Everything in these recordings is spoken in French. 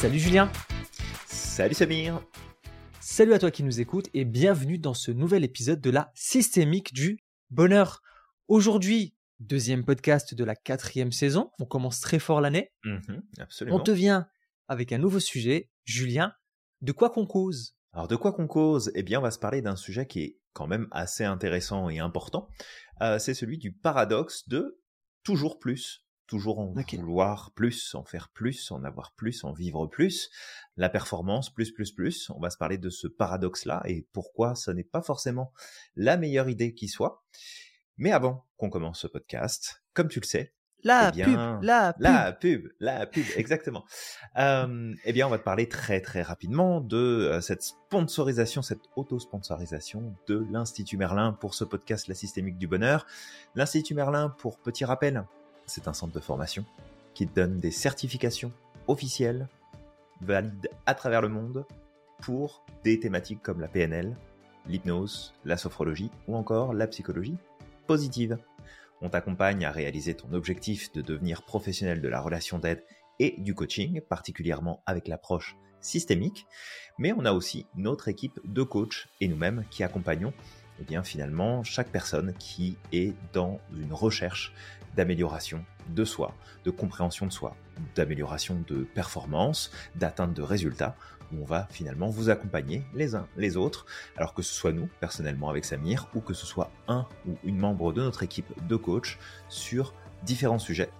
Salut Julien. Salut Samir. Salut à toi qui nous écoutes et bienvenue dans ce nouvel épisode de la systémique du bonheur. Aujourd'hui, deuxième podcast de la quatrième saison. On commence très fort l'année. Mhm, absolument. On te vient avec un nouveau sujet. Julien, de quoi qu'on cause? Alors de quoi qu'on cause? Eh bien, on va se parler d'un sujet qui est quand même assez intéressant et important. Euh, c'est celui du paradoxe de toujours plus toujours en vouloir plus, en faire plus, en avoir plus, en vivre plus, la performance plus, plus, plus. On va se parler de ce paradoxe-là et pourquoi ça n'est pas forcément la meilleure idée qui soit. Mais avant qu'on commence ce podcast, comme tu le sais, la eh pub, la pub, la pub, la pub, exactement. euh, eh bien, on va te parler très très rapidement de euh, cette sponsorisation, cette auto-sponsorisation de l'Institut Merlin pour ce podcast La Systémique du Bonheur. L'Institut Merlin, pour petit rappel, c'est un centre de formation qui donne des certifications officielles, valides à travers le monde, pour des thématiques comme la PNL, l'hypnose, la sophrologie ou encore la psychologie positive. On t'accompagne à réaliser ton objectif de devenir professionnel de la relation d'aide et du coaching, particulièrement avec l'approche systémique, mais on a aussi notre équipe de coachs et nous-mêmes qui accompagnons eh bien finalement chaque personne qui est dans une recherche d'amélioration de soi, de compréhension de soi, d'amélioration de performance, d'atteinte de résultats, où on va finalement vous accompagner les uns les autres, alors que ce soit nous, personnellement avec Samir, ou que ce soit un ou une membre de notre équipe de coach sur différents sujets.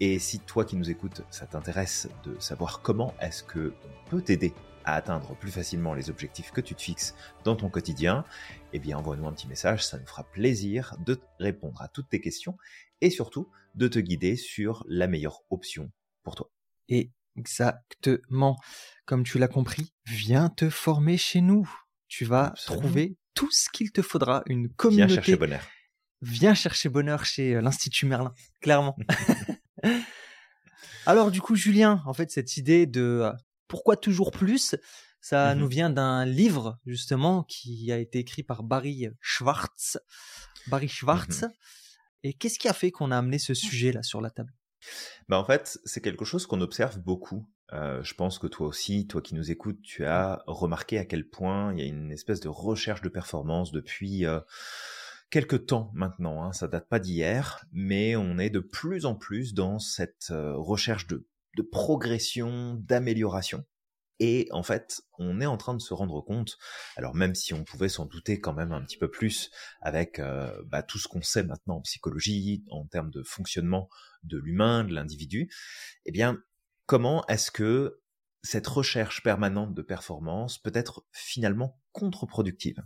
Et si toi qui nous écoutes, ça t'intéresse de savoir comment est-ce que on peut t'aider à atteindre plus facilement les objectifs que tu te fixes dans ton quotidien, eh bien envoie-nous un petit message, ça nous fera plaisir de répondre à toutes tes questions et surtout de te guider sur la meilleure option pour toi. Exactement. Comme tu l'as compris, viens te former chez nous. Tu vas trouver tout ce qu'il te faudra, une communauté. Viens chercher bonheur. Viens chercher bonheur chez euh, l'Institut Merlin, clairement. Alors du coup, Julien, en fait, cette idée de euh, pourquoi toujours plus, ça nous mhm. vient d'un livre justement qui a été écrit par Barry Schwartz. Barry Schwartz. Mhm. Et qu'est-ce qui a fait qu'on a amené ce sujet-là sur la table? Bah en fait, c'est quelque chose qu'on observe beaucoup. Euh, je pense que toi aussi, toi qui nous écoutes, tu as remarqué à quel point il y a une espèce de recherche de performance depuis euh, quelques temps maintenant. Hein. Ça date pas d'hier, mais on est de plus en plus dans cette euh, recherche de, de progression, d'amélioration. Et en fait, on est en train de se rendre compte, alors même si on pouvait s'en douter quand même un petit peu plus avec euh, bah, tout ce qu'on sait maintenant en psychologie, en termes de fonctionnement de l'humain, de l'individu, eh bien, comment est-ce que cette recherche permanente de performance peut être finalement contre-productive?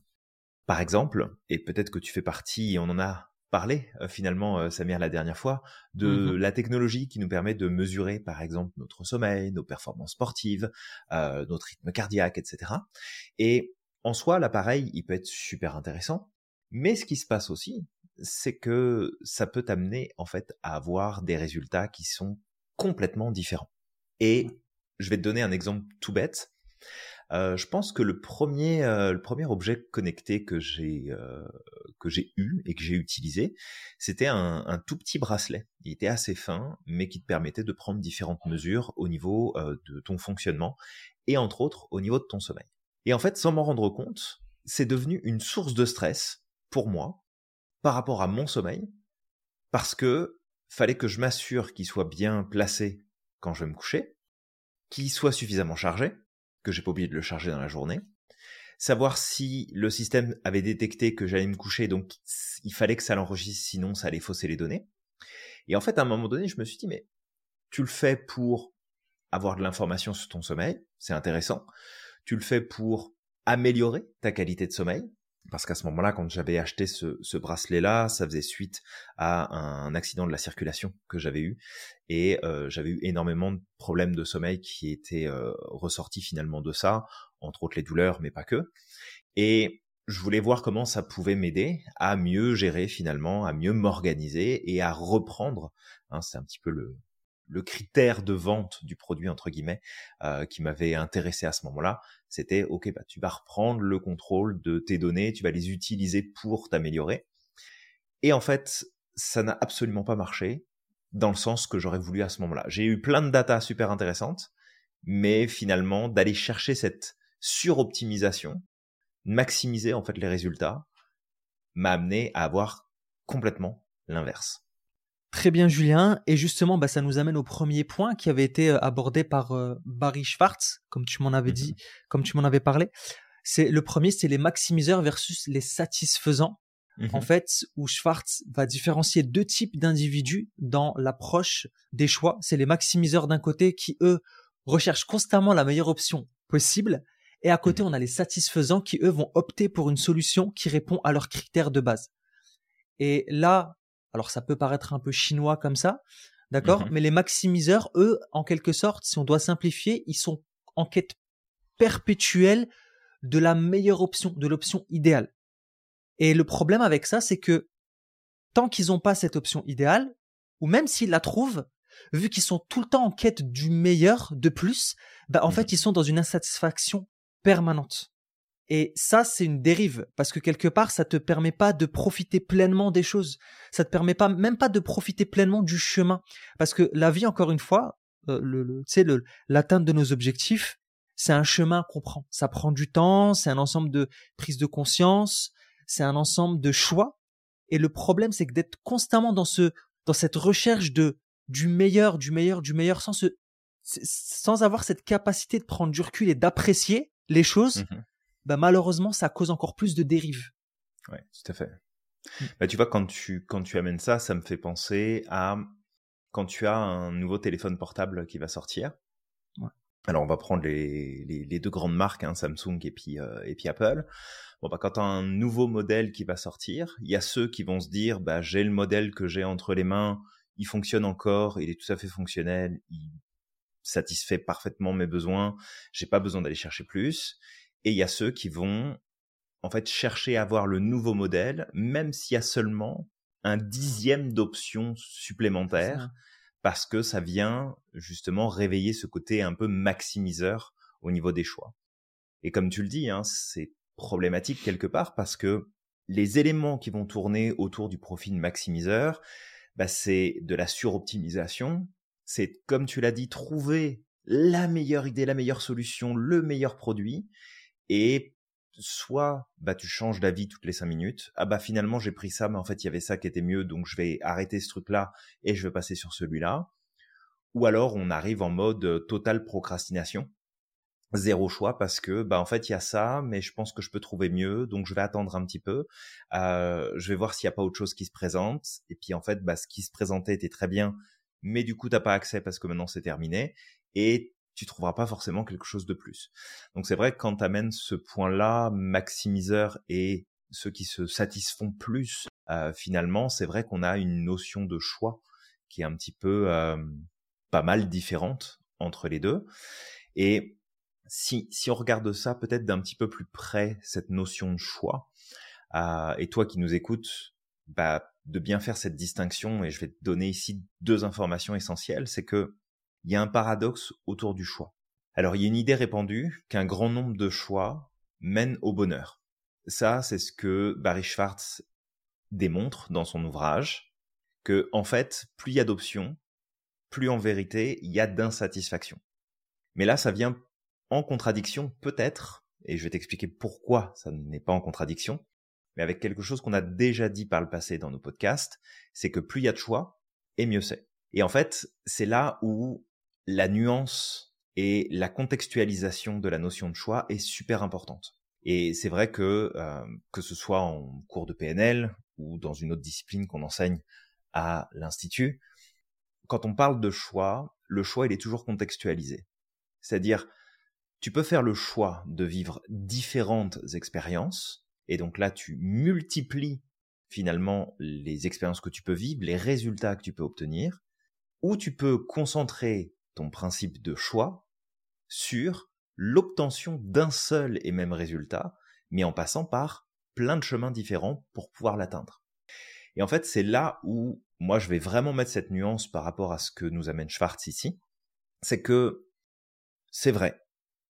Par exemple, et peut-être que tu fais partie, et on en a parler euh, finalement, euh, Samir, la dernière fois, de mmh la technologie qui nous permet de mesurer, par exemple, notre sommeil, nos performances sportives, euh, notre rythme cardiaque, etc. Et en soi, l'appareil, il peut être super intéressant, mais ce qui se passe aussi, c'est que ça peut t'amener en fait à avoir des résultats qui sont complètement différents. Et je vais te donner un exemple tout bête. Euh, je pense que le premier, euh, le premier objet connecté que j'ai euh, que j'ai eu et que j'ai utilisé, c'était un, un, tout petit bracelet. Il était assez fin, mais qui te permettait de prendre différentes mesures au niveau de ton fonctionnement et entre autres au niveau de ton sommeil. Et en fait, sans m'en rendre compte, c'est devenu une source de stress pour moi par rapport à mon sommeil, parce que fallait que je m'assure qu'il soit bien placé quand je vais me coucher, qu'il soit suffisamment chargé, que j'ai pas oublié de le charger dans la journée. Savoir si le système avait détecté que j'allais me coucher, donc il fallait que ça l'enregistre, sinon ça allait fausser les données. Et en fait, à un moment donné, je me suis dit, mais tu le fais pour avoir de l'information sur ton sommeil, c'est intéressant. Tu le fais pour améliorer ta qualité de sommeil, parce qu'à ce moment-là, quand j'avais acheté ce, ce bracelet-là, ça faisait suite à un accident de la circulation que j'avais eu, et euh, j'avais eu énormément de problèmes de sommeil qui étaient euh, ressortis finalement de ça, entre autres les douleurs, mais pas que. Et je voulais voir comment ça pouvait m'aider à mieux gérer finalement, à mieux m'organiser et à reprendre. Hein, c'est un petit peu le, le critère de vente du produit entre guillemets euh, qui m'avait intéressé à ce moment-là, c'était ok bah tu vas reprendre le contrôle de tes données, tu vas les utiliser pour t'améliorer. Et en fait, ça n'a absolument pas marché dans le sens que j'aurais voulu à ce moment-là. J'ai eu plein de data super intéressantes, mais finalement d'aller chercher cette suroptimisation, maximiser en fait les résultats, m'a amené à avoir complètement l'inverse. Très bien, Julien. Et justement, bah, ça nous amène au premier point qui avait été euh, abordé par euh, Barry Schwartz, comme tu m'en avais dit, mhm. comme tu m'en avais parlé. C'est le premier, c'est les maximiseurs versus les satisfaisants. En mhm. fait, où Schwartz va différencier deux types d'individus dans l'approche des choix. C'est les maximiseurs d'un côté qui, eux, recherchent constamment la meilleure option possible. Et à côté, mhm. on a les satisfaisants qui, eux, vont opter pour une solution qui répond à leurs critères de base. Et là, alors ça peut paraître un peu chinois comme ça, d'accord, mmh mais les maximiseurs, eux, en quelque sorte, si on doit simplifier, ils sont en quête perpétuelle de la meilleure option, de l'option idéale. Et le problème avec ça, c'est que tant qu'ils n'ont pas cette option idéale, ou même s'ils la trouvent, vu qu'ils sont tout le temps en quête du meilleur, de plus, bah en mmh fait, ils sont dans une insatisfaction permanente. Et ça, c'est une dérive, parce que quelque part, ça te permet pas de profiter pleinement des choses. Ça te permet pas, même pas de profiter pleinement du chemin. Parce que la vie, encore une fois, euh, le, le, l'atteinte de nos objectifs, c'est un chemin qu'on prend. Ça prend du temps, c'est un ensemble de prises de conscience, c'est un ensemble de choix. Et le problème, c'est que d'être constamment dans ce, dans cette recherche de, du meilleur, du meilleur, du meilleur, sans se, sans avoir cette capacité de prendre du recul et d'apprécier les choses, mmh bah, malheureusement, ça cause encore plus de dérives. Ouais, tout à fait. Mmh. Bah, tu vois, quand tu, quand tu amènes ça, ça me fait penser à quand tu as un nouveau téléphone portable qui va sortir. Ouais. Alors, on va prendre les, les, les deux grandes marques, hein, Samsung et puis, euh, et puis Apple. Bon, bah, quand tu as un nouveau modèle qui va sortir, il y a ceux qui vont se dire, bah, j'ai le modèle que j'ai entre les mains, il fonctionne encore, il est tout à fait fonctionnel, il satisfait parfaitement mes besoins, j'ai pas besoin d'aller chercher plus. Et il y a ceux qui vont en fait chercher à avoir le nouveau modèle, même s'il y a seulement un dixième d'options supplémentaires, parce que ça vient justement réveiller ce côté un peu maximiseur au niveau des choix. Et comme tu le dis, hein, c'est problématique quelque part parce que les éléments qui vont tourner autour du profil maximiseur, bah, c'est de la suroptimisation, c'est comme tu l'as dit, trouver la meilleure idée, la meilleure solution, le meilleur produit, et soit bah tu changes d'avis toutes les cinq minutes ah bah finalement j'ai pris ça mais en fait il y avait ça qui était mieux donc je vais arrêter ce truc là et je vais passer sur celui-là. Ou alors on arrive en mode totale procrastination. Zéro choix parce que bah en fait il y a ça mais je pense que je peux trouver mieux donc je vais attendre un petit peu. Euh, je vais voir s'il n'y a pas autre chose qui se présente. Et puis en fait bah ce qui se présentait était très bien mais du coup t'as pas accès parce que maintenant c'est terminé. Et tu trouveras pas forcément quelque chose de plus. Donc c'est vrai que quand tu amènes ce point-là, maximiseur et ceux qui se satisfont plus, euh, finalement, c'est vrai qu'on a une notion de choix qui est un petit peu euh, pas mal différente entre les deux. Et si, si on regarde ça peut-être d'un petit peu plus près, cette notion de choix, euh, et toi qui nous écoutes, bah, de bien faire cette distinction, et je vais te donner ici deux informations essentielles, c'est que il y a un paradoxe autour du choix. Alors il y a une idée répandue qu'un grand nombre de choix mènent au bonheur. Ça, c'est ce que Barry Schwartz démontre dans son ouvrage, que en fait, plus il y a d'options, plus en vérité il y a d'insatisfaction. Mais là, ça vient en contradiction, peut-être, et je vais t'expliquer pourquoi ça n'est pas en contradiction, mais avec quelque chose qu'on a déjà dit par le passé dans nos podcasts, c'est que plus il y a de choix, et mieux c'est. Et en fait, c'est là où la nuance et la contextualisation de la notion de choix est super importante. Et c'est vrai que euh, que ce soit en cours de PNL ou dans une autre discipline qu'on enseigne à l'institut, quand on parle de choix, le choix il est toujours contextualisé. C'est-à-dire, tu peux faire le choix de vivre différentes expériences, et donc là tu multiplies finalement les expériences que tu peux vivre, les résultats que tu peux obtenir, ou tu peux concentrer ton principe de choix sur l'obtention d'un seul et même résultat, mais en passant par plein de chemins différents pour pouvoir l'atteindre. Et en fait, c'est là où moi je vais vraiment mettre cette nuance par rapport à ce que nous amène Schwartz ici, c'est que c'est vrai,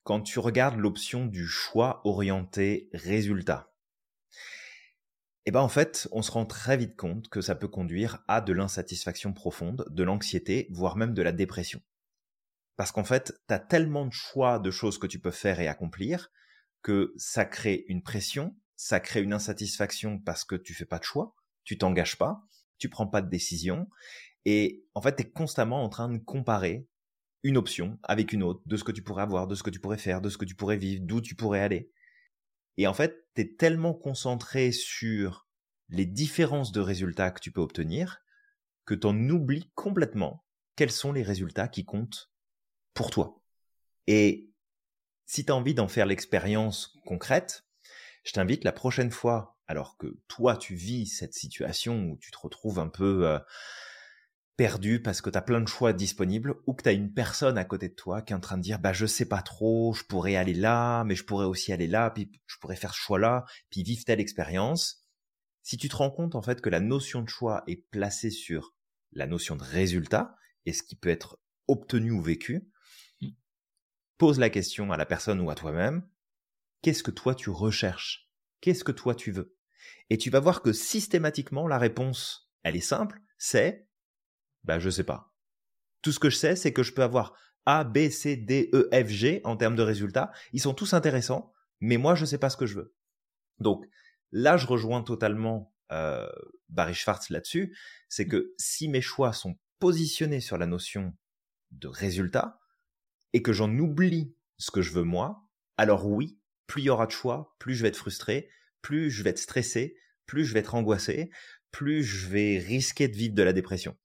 quand tu regardes l'option du choix orienté résultat, eh ben en fait, on se rend très vite compte que ça peut conduire à de l'insatisfaction profonde, de l'anxiété, voire même de la dépression. Parce qu'en fait, tu as tellement de choix de choses que tu peux faire et accomplir que ça crée une pression, ça crée une insatisfaction parce que tu fais pas de choix, tu t'engages pas, tu prends pas de décision et en fait, tu es constamment en train de comparer une option avec une autre, de ce que tu pourrais avoir, de ce que tu pourrais faire, de ce que tu pourrais vivre, d'où tu pourrais aller. Et en fait, tu es tellement concentré sur les différences de résultats que tu peux obtenir que tu en oublies complètement quels sont les résultats qui comptent pour toi. Et si tu as envie d'en faire l'expérience concrète, je t'invite la prochaine fois, alors que toi tu vis cette situation où tu te retrouves un peu euh, perdu parce que tu as plein de choix disponibles ou que tu as une personne à côté de toi qui est en train de dire bah je sais pas trop, je pourrais aller là, mais je pourrais aussi aller là, puis je pourrais faire ce choix là, puis vivre telle expérience. Si tu te rends compte en fait que la notion de choix est placée sur la notion de résultat et ce qui peut être obtenu ou vécu. Pose la question à la personne ou à toi-même, qu'est-ce que toi tu recherches? Qu'est-ce que toi tu veux? Et tu vas voir que systématiquement la réponse, elle est simple, c'est bah, je sais pas. Tout ce que je sais, c'est que je peux avoir A, B, C, D, E, F, G en termes de résultats. Ils sont tous intéressants, mais moi, je sais pas ce que je veux. Donc, là, je rejoins totalement euh, Barry Schwartz là-dessus. C'est que si mes choix sont positionnés sur la notion de résultat et que j'en oublie ce que je veux moi, alors oui, plus il y aura de choix, plus je vais être frustré, plus je vais être stressé, plus je vais être angoissé, plus je vais risquer de vivre de la dépression.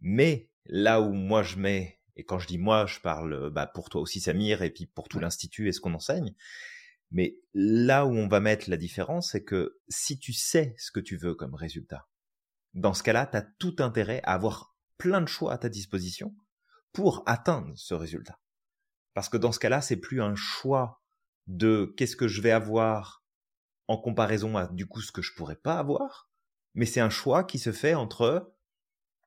Mais là où moi je mets, et quand je dis moi, je parle bah, pour toi aussi Samir, et puis pour tout l'institut et ce qu'on enseigne, mais là où on va mettre la différence, c'est que si tu sais ce que tu veux comme résultat, dans ce cas-là, tu as tout intérêt à avoir plein de choix à ta disposition pour atteindre ce résultat. Parce que dans ce cas-là, c'est plus un choix de qu'est-ce que je vais avoir en comparaison à du coup ce que je pourrais pas avoir, mais c'est un choix qui se fait entre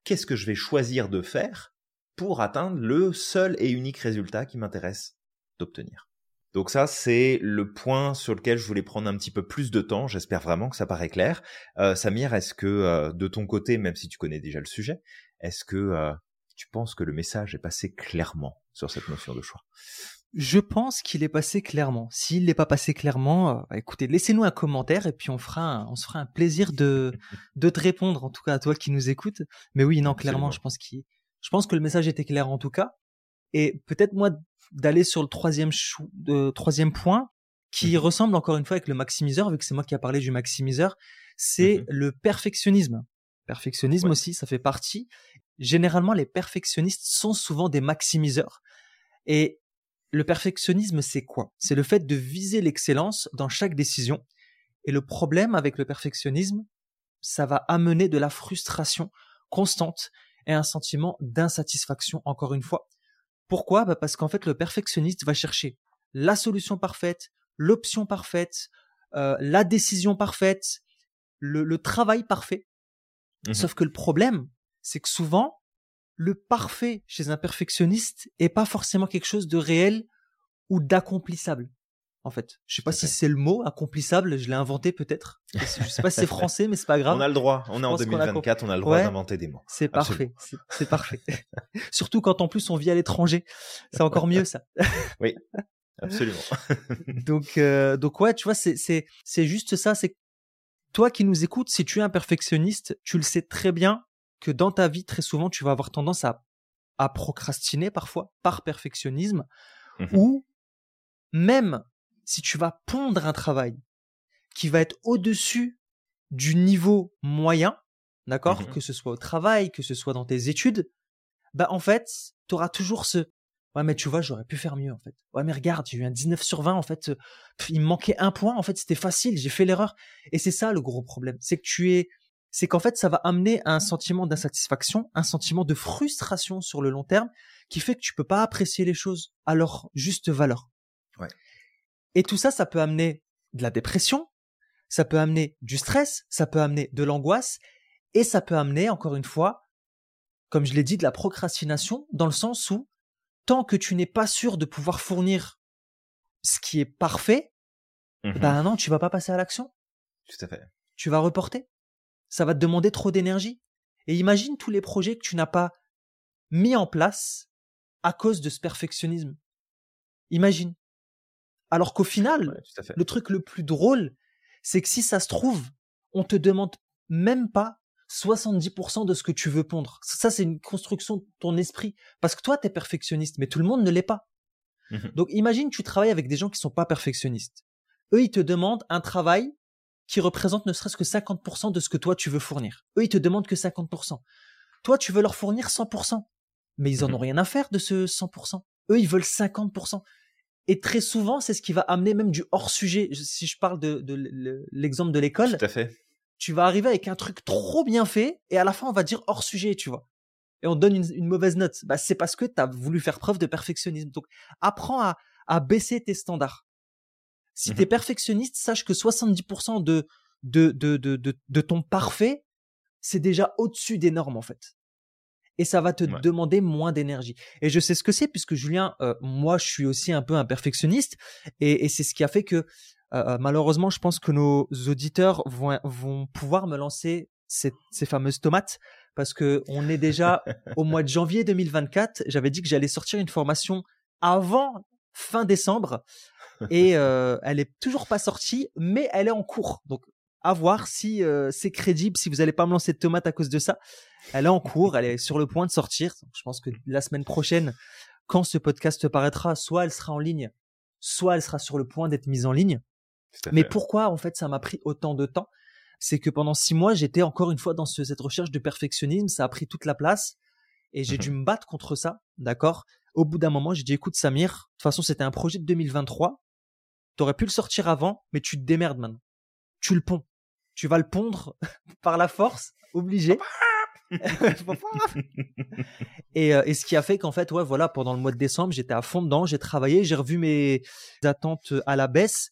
qu'est-ce que je vais choisir de faire pour atteindre le seul et unique résultat qui m'intéresse d'obtenir. Donc ça, c'est le point sur lequel je voulais prendre un petit peu plus de temps. J'espère vraiment que ça paraît clair. Euh, Samir, est-ce que euh, de ton côté, même si tu connais déjà le sujet, est-ce que euh, tu penses que le message est passé clairement? Sur cette notion de choix je pense qu'il est passé clairement. S'il n'est pas passé clairement, euh, écoutez, laissez-nous un commentaire et puis on fera, on se fera un plaisir de de te répondre, en tout cas à toi qui nous écoutes. Mais oui, non, clairement, je pense qu'il, je pense que le message était clair en tout cas. Et peut-être moi d'aller sur le troisième chou, troisième point qui mmh ressemble encore une fois avec le maximiseur, vu que c'est moi qui a parlé du maximiseur, c'est mmh le perfectionnisme. Perfectionnisme aussi, ça fait partie. Généralement, les perfectionnistes sont souvent des maximiseurs. Et le perfectionnisme, c'est quoi? C'est le fait de viser l'excellence dans chaque décision. Et le problème avec le perfectionnisme, ça va amener de la frustration constante et un sentiment d'insatisfaction, encore une fois. Pourquoi? Bah Parce qu'en fait, le perfectionniste va chercher la solution parfaite, l'option parfaite, euh, la décision parfaite, le, travail parfait. Mmh Sauf que le problème, c'est que souvent, le parfait chez un perfectionniste est pas forcément quelque chose de réel ou d'accomplissable. En fait, je sais pas si c'est le mot accomplissable, je l'ai inventé peut-être. Je sais pas si c'est français, mais c'est pas grave. On a le droit. On est en 2024, on a, le droit d'inventer des mots. C'est parfait. C'est parfait. Surtout quand en plus on vit à l'étranger, c'est encore mieux ça. oui, absolument. donc euh, donc ouais, tu vois, c'est c'est c'est juste ça. C'est toi qui nous écoutes, si tu es un perfectionniste, tu le sais très bien que dans ta vie, très souvent, tu vas avoir tendance à, à procrastiner parfois par perfectionnisme, mmh ou même si tu vas pondre un travail qui va être au-dessus du niveau moyen, d'accord, mmh que ce soit au travail, que ce soit dans tes études, bah en fait, tu auras toujours ce ouais mais tu vois, j'aurais pu faire mieux en fait. Ouais mais regarde, j'ai eu un 19 sur 20 en fait, il me manquait un point en fait, c'était facile, j'ai fait l'erreur et c'est ça le gros problème, c'est que tu es c'est qu'en fait, ça va amener un sentiment d'insatisfaction, un sentiment de frustration sur le long terme, qui fait que tu peux pas apprécier les choses à leur juste valeur. Ouais. Et tout ça, ça peut amener de la dépression, ça peut amener du stress, ça peut amener de l'angoisse, et ça peut amener, encore une fois, comme je l'ai dit, de la procrastination, dans le sens où, tant que tu n'es pas sûr de pouvoir fournir ce qui est parfait, mmh ben non, tu vas pas passer à l'action. Tout à fait. Tu vas reporter ça va te demander trop d'énergie. Et imagine tous les projets que tu n'as pas mis en place à cause de ce perfectionnisme. Imagine. Alors qu'au final, le truc le plus drôle, c'est que si ça se trouve, on te demande même pas 70% de ce que tu veux pondre. Ça, c'est une construction de ton esprit. Parce que toi, tu es perfectionniste, mais tout le monde ne l'est pas. Mmh Donc imagine, tu travailles avec des gens qui sont pas perfectionnistes. Eux, ils te demandent un travail qui représente ne serait-ce que 50% de ce que toi, tu veux fournir. Eux, ils te demandent que 50%. Toi, tu veux leur fournir 100%. Mais ils en mmh ont rien à faire de ce 100%. Eux, ils veulent 50%. Et très souvent, c'est ce qui va amener même du hors-sujet. Si je parle de, l'exemple de l'école. Tout à fait. Tu vas arriver avec un truc trop bien fait et à la fin, on va dire hors-sujet, tu vois. Et on donne une, mauvaise note. Bah, c'est parce que tu as voulu faire preuve de perfectionnisme. Donc, apprends à, baisser tes standards. Si mmh tu es perfectionniste, sache que 70% de, de, de, de, de ton parfait, c'est déjà au-dessus des normes, en fait et ça va te demander moins d'énergie. Et je sais ce que c'est puisque Julien, euh, moi, je suis aussi un peu un perfectionniste et, c'est ce qui a fait que euh, euh, malheureusement, je pense que nos auditeurs vont, vont pouvoir me lancer ces, fameuses tomates parce que on est déjà au mois de janvier 2024. J'avais dit que j'allais sortir une formation avant fin décembre et elle est toujours pas sortie, mais elle est en cours. Donc à voir si c'est crédible, si vous n'allez pas me lancer de tomates à cause de ça. Elle est en cours, elle est sur le point de sortir. Je pense que la semaine prochaine, quand ce podcast paraîtra, soit elle sera en ligne, soit elle sera sur le point d'être mise en ligne. Mais pourquoi en fait ça m'a pris autant de temps? C'est que pendant six mois, j'étais encore une fois dans cette recherche de perfectionnisme. Ça a pris toute la place et j'ai dû mhm. me battre contre ça. D'accord? Au bout d'un moment, j'ai dit écoute Samir, de toute façon c'était un projet de 2023. T'aurais pu le sortir avant, mais tu te démerdes maintenant. Tu le ponds. Tu vas le pondre par la force, obligé. Euh, et, ce qui a fait qu'en fait, ouais, voilà, pendant le mois de décembre, j'étais à fond dedans, j'ai travaillé, j'ai revu mes attentes à la baisse,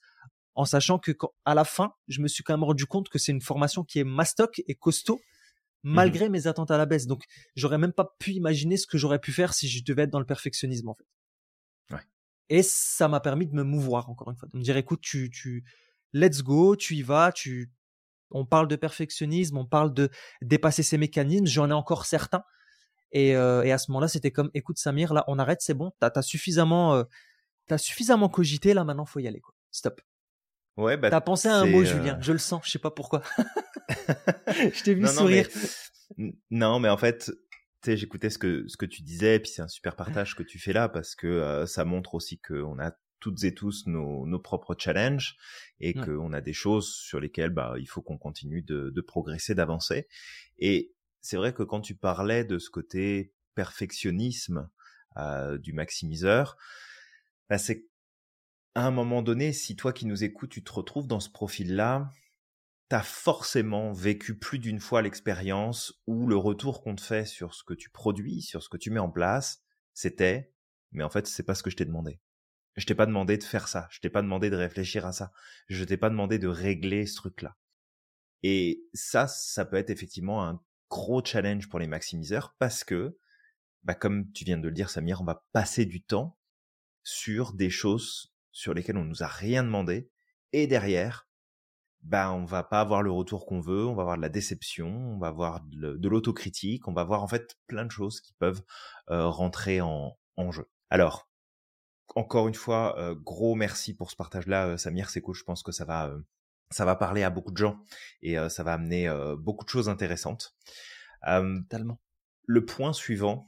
en sachant que à la fin, je me suis quand même rendu compte que c'est une formation qui est mastoc et costaud, malgré mmh mes attentes à la baisse. Donc, j'aurais même pas pu imaginer ce que j'aurais pu faire si je devais être dans le perfectionnisme, en fait. Et ça m'a permis de me mouvoir, encore une fois, de me dire, écoute, tu, tu, let's go, tu y vas, tu, on parle de perfectionnisme, on parle de dépasser ses mécanismes, j'en ai encore certains. Et, euh, à ce moment-là, c'était comme, écoute Samir, là, on arrête, c'est bon, t'as as suffisamment, euh, as suffisamment cogité, là, maintenant, faut y aller, quoi. Stop. Ouais, bah, t'as pensé à un mot, Julien. Euh je le sens, je sais pas pourquoi. je t'ai vu sourire. Non, mais en fait, tu j'écoutais ce que ce que tu disais, puis c'est un super partage que tu fais là parce que ça montre aussi qu'on a toutes et tous nos, nos propres challenges et qu'on a des choses sur lesquelles bah, il faut qu'on continue de, de progresser, d'avancer. Et c'est vrai que quand tu parlais de ce côté perfectionnisme euh, du maximiseur, bah, c'est à un moment donné, si toi qui nous écoutes, tu te retrouves dans ce profil-là, tu as forcément vécu plus d'une fois l'expérience où le retour qu'on te fait sur ce que tu produis, sur ce que tu mets en place, c'était mais en fait, c'est pas ce que je t'ai demandé. Je t'ai pas demandé de faire ça. Je t'ai pas demandé de réfléchir à ça. Je t'ai pas demandé de régler ce truc-là. Et ça, ça peut être effectivement un gros challenge pour les maximiseurs parce que, bah, comme tu viens de le dire, Samir, on va passer du temps sur des choses sur lesquelles on nous a rien demandé et derrière, bah, on va pas avoir le retour qu'on veut, on va avoir de la déception, on va avoir de l'autocritique, on va avoir en fait plein de choses qui peuvent euh, rentrer en, en jeu. Alors, encore une fois, euh, gros merci pour ce partage-là, euh, Samir. C'est cool. Je pense que ça va, euh, ça va parler à beaucoup de gens et ça va amener beaucoup de choses intéressantes. Tellement. Le point suivant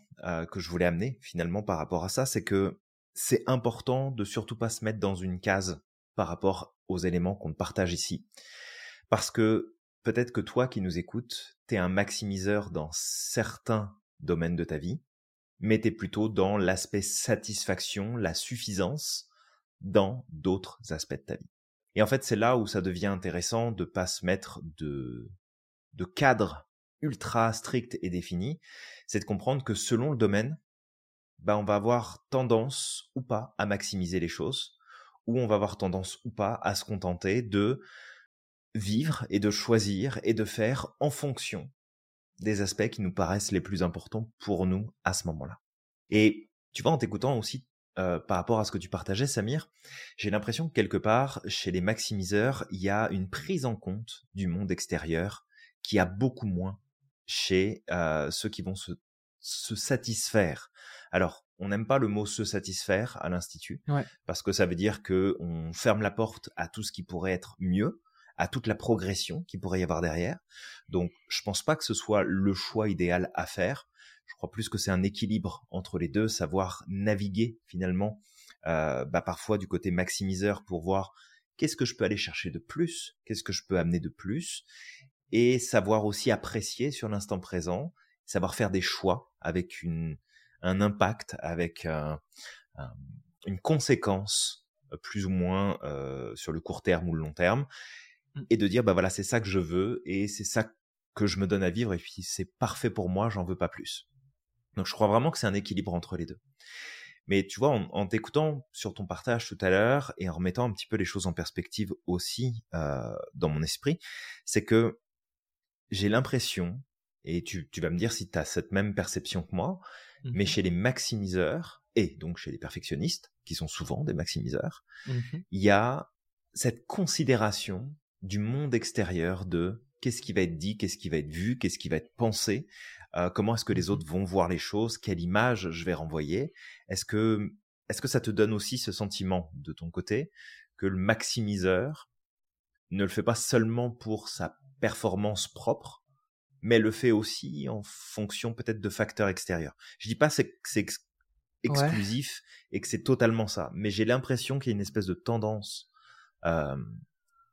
que je voulais amener finalement par rapport à ça, c'est que c'est important de surtout pas se mettre dans une case par rapport aux éléments qu'on partage ici, parce que peut-être que toi qui nous écoutes, t'es un maximiseur dans certains domaines de ta vie, mais plutôt dans l'aspect satisfaction, la suffisance dans d'autres aspects de ta vie. Et en fait, c'est là où ça devient intéressant de pas se mettre de, de cadre ultra strict et défini, c'est de comprendre que selon le domaine, bah, on va avoir tendance ou pas à maximiser les choses, ou on va avoir tendance ou pas à se contenter de vivre et de choisir et de faire en fonction des aspects qui nous paraissent les plus importants pour nous à ce moment-là. Et tu vois, en t'écoutant aussi euh, par rapport à ce que tu partageais, Samir, j'ai l'impression que quelque part, chez les maximiseurs, il y a une prise en compte du monde extérieur qui a beaucoup moins chez euh, ceux qui vont se, se satisfaire. Alors, on n'aime pas le mot se satisfaire à l'institut Ouais. parce que ça veut dire que on ferme la porte à tout ce qui pourrait être mieux, à toute la progression qui pourrait y avoir derrière. Donc, je pense pas que ce soit le choix idéal à faire. Je crois plus que c'est un équilibre entre les deux, savoir naviguer finalement, euh, bah, parfois du côté maximiseur pour voir qu'est-ce que je peux aller chercher de plus, qu'est-ce que je peux amener de plus, et savoir aussi apprécier sur l'instant présent, savoir faire des choix avec une, un impact, avec un- un- une conséquence euh, plus ou moins euh, sur le court terme ou le long terme, Mm. et de dire bah voilà c'est ça que je veux et c'est ça que je me donne à vivre et puis c'est parfait pour moi, j'en veux pas plus. Donc je crois vraiment que c'est un équilibre entre les deux. Mais tu vois, en, en t'écoutant sur ton partage tout à l'heure et en remettant un petit peu les choses en perspective aussi euh, dans mon esprit, c'est que j'ai l'impression, et tu, tu vas me dire si tu as cette même perception que moi, mais Mhm. chez les maximiseurs, et donc chez les perfectionnistes, qui sont souvent des maximiseurs, Mhm. il y a cette considération du monde extérieur de qu'est-ce qui va être dit, qu'est-ce qui va être vu, qu'est-ce qui va être pensé, euh, comment est-ce que les Mhm. autres vont voir les choses, quelle image je vais renvoyer. Est-ce que, est-ce que ça te donne aussi ce sentiment de ton côté que le maximiseur ne le fait pas seulement pour sa performance propre, mais le fait aussi en fonction peut-être de facteurs extérieurs. Je dis pas que c'est ex- exclusif et que c'est totalement ça, mais j'ai l'impression qu'il y a une espèce de tendance euh,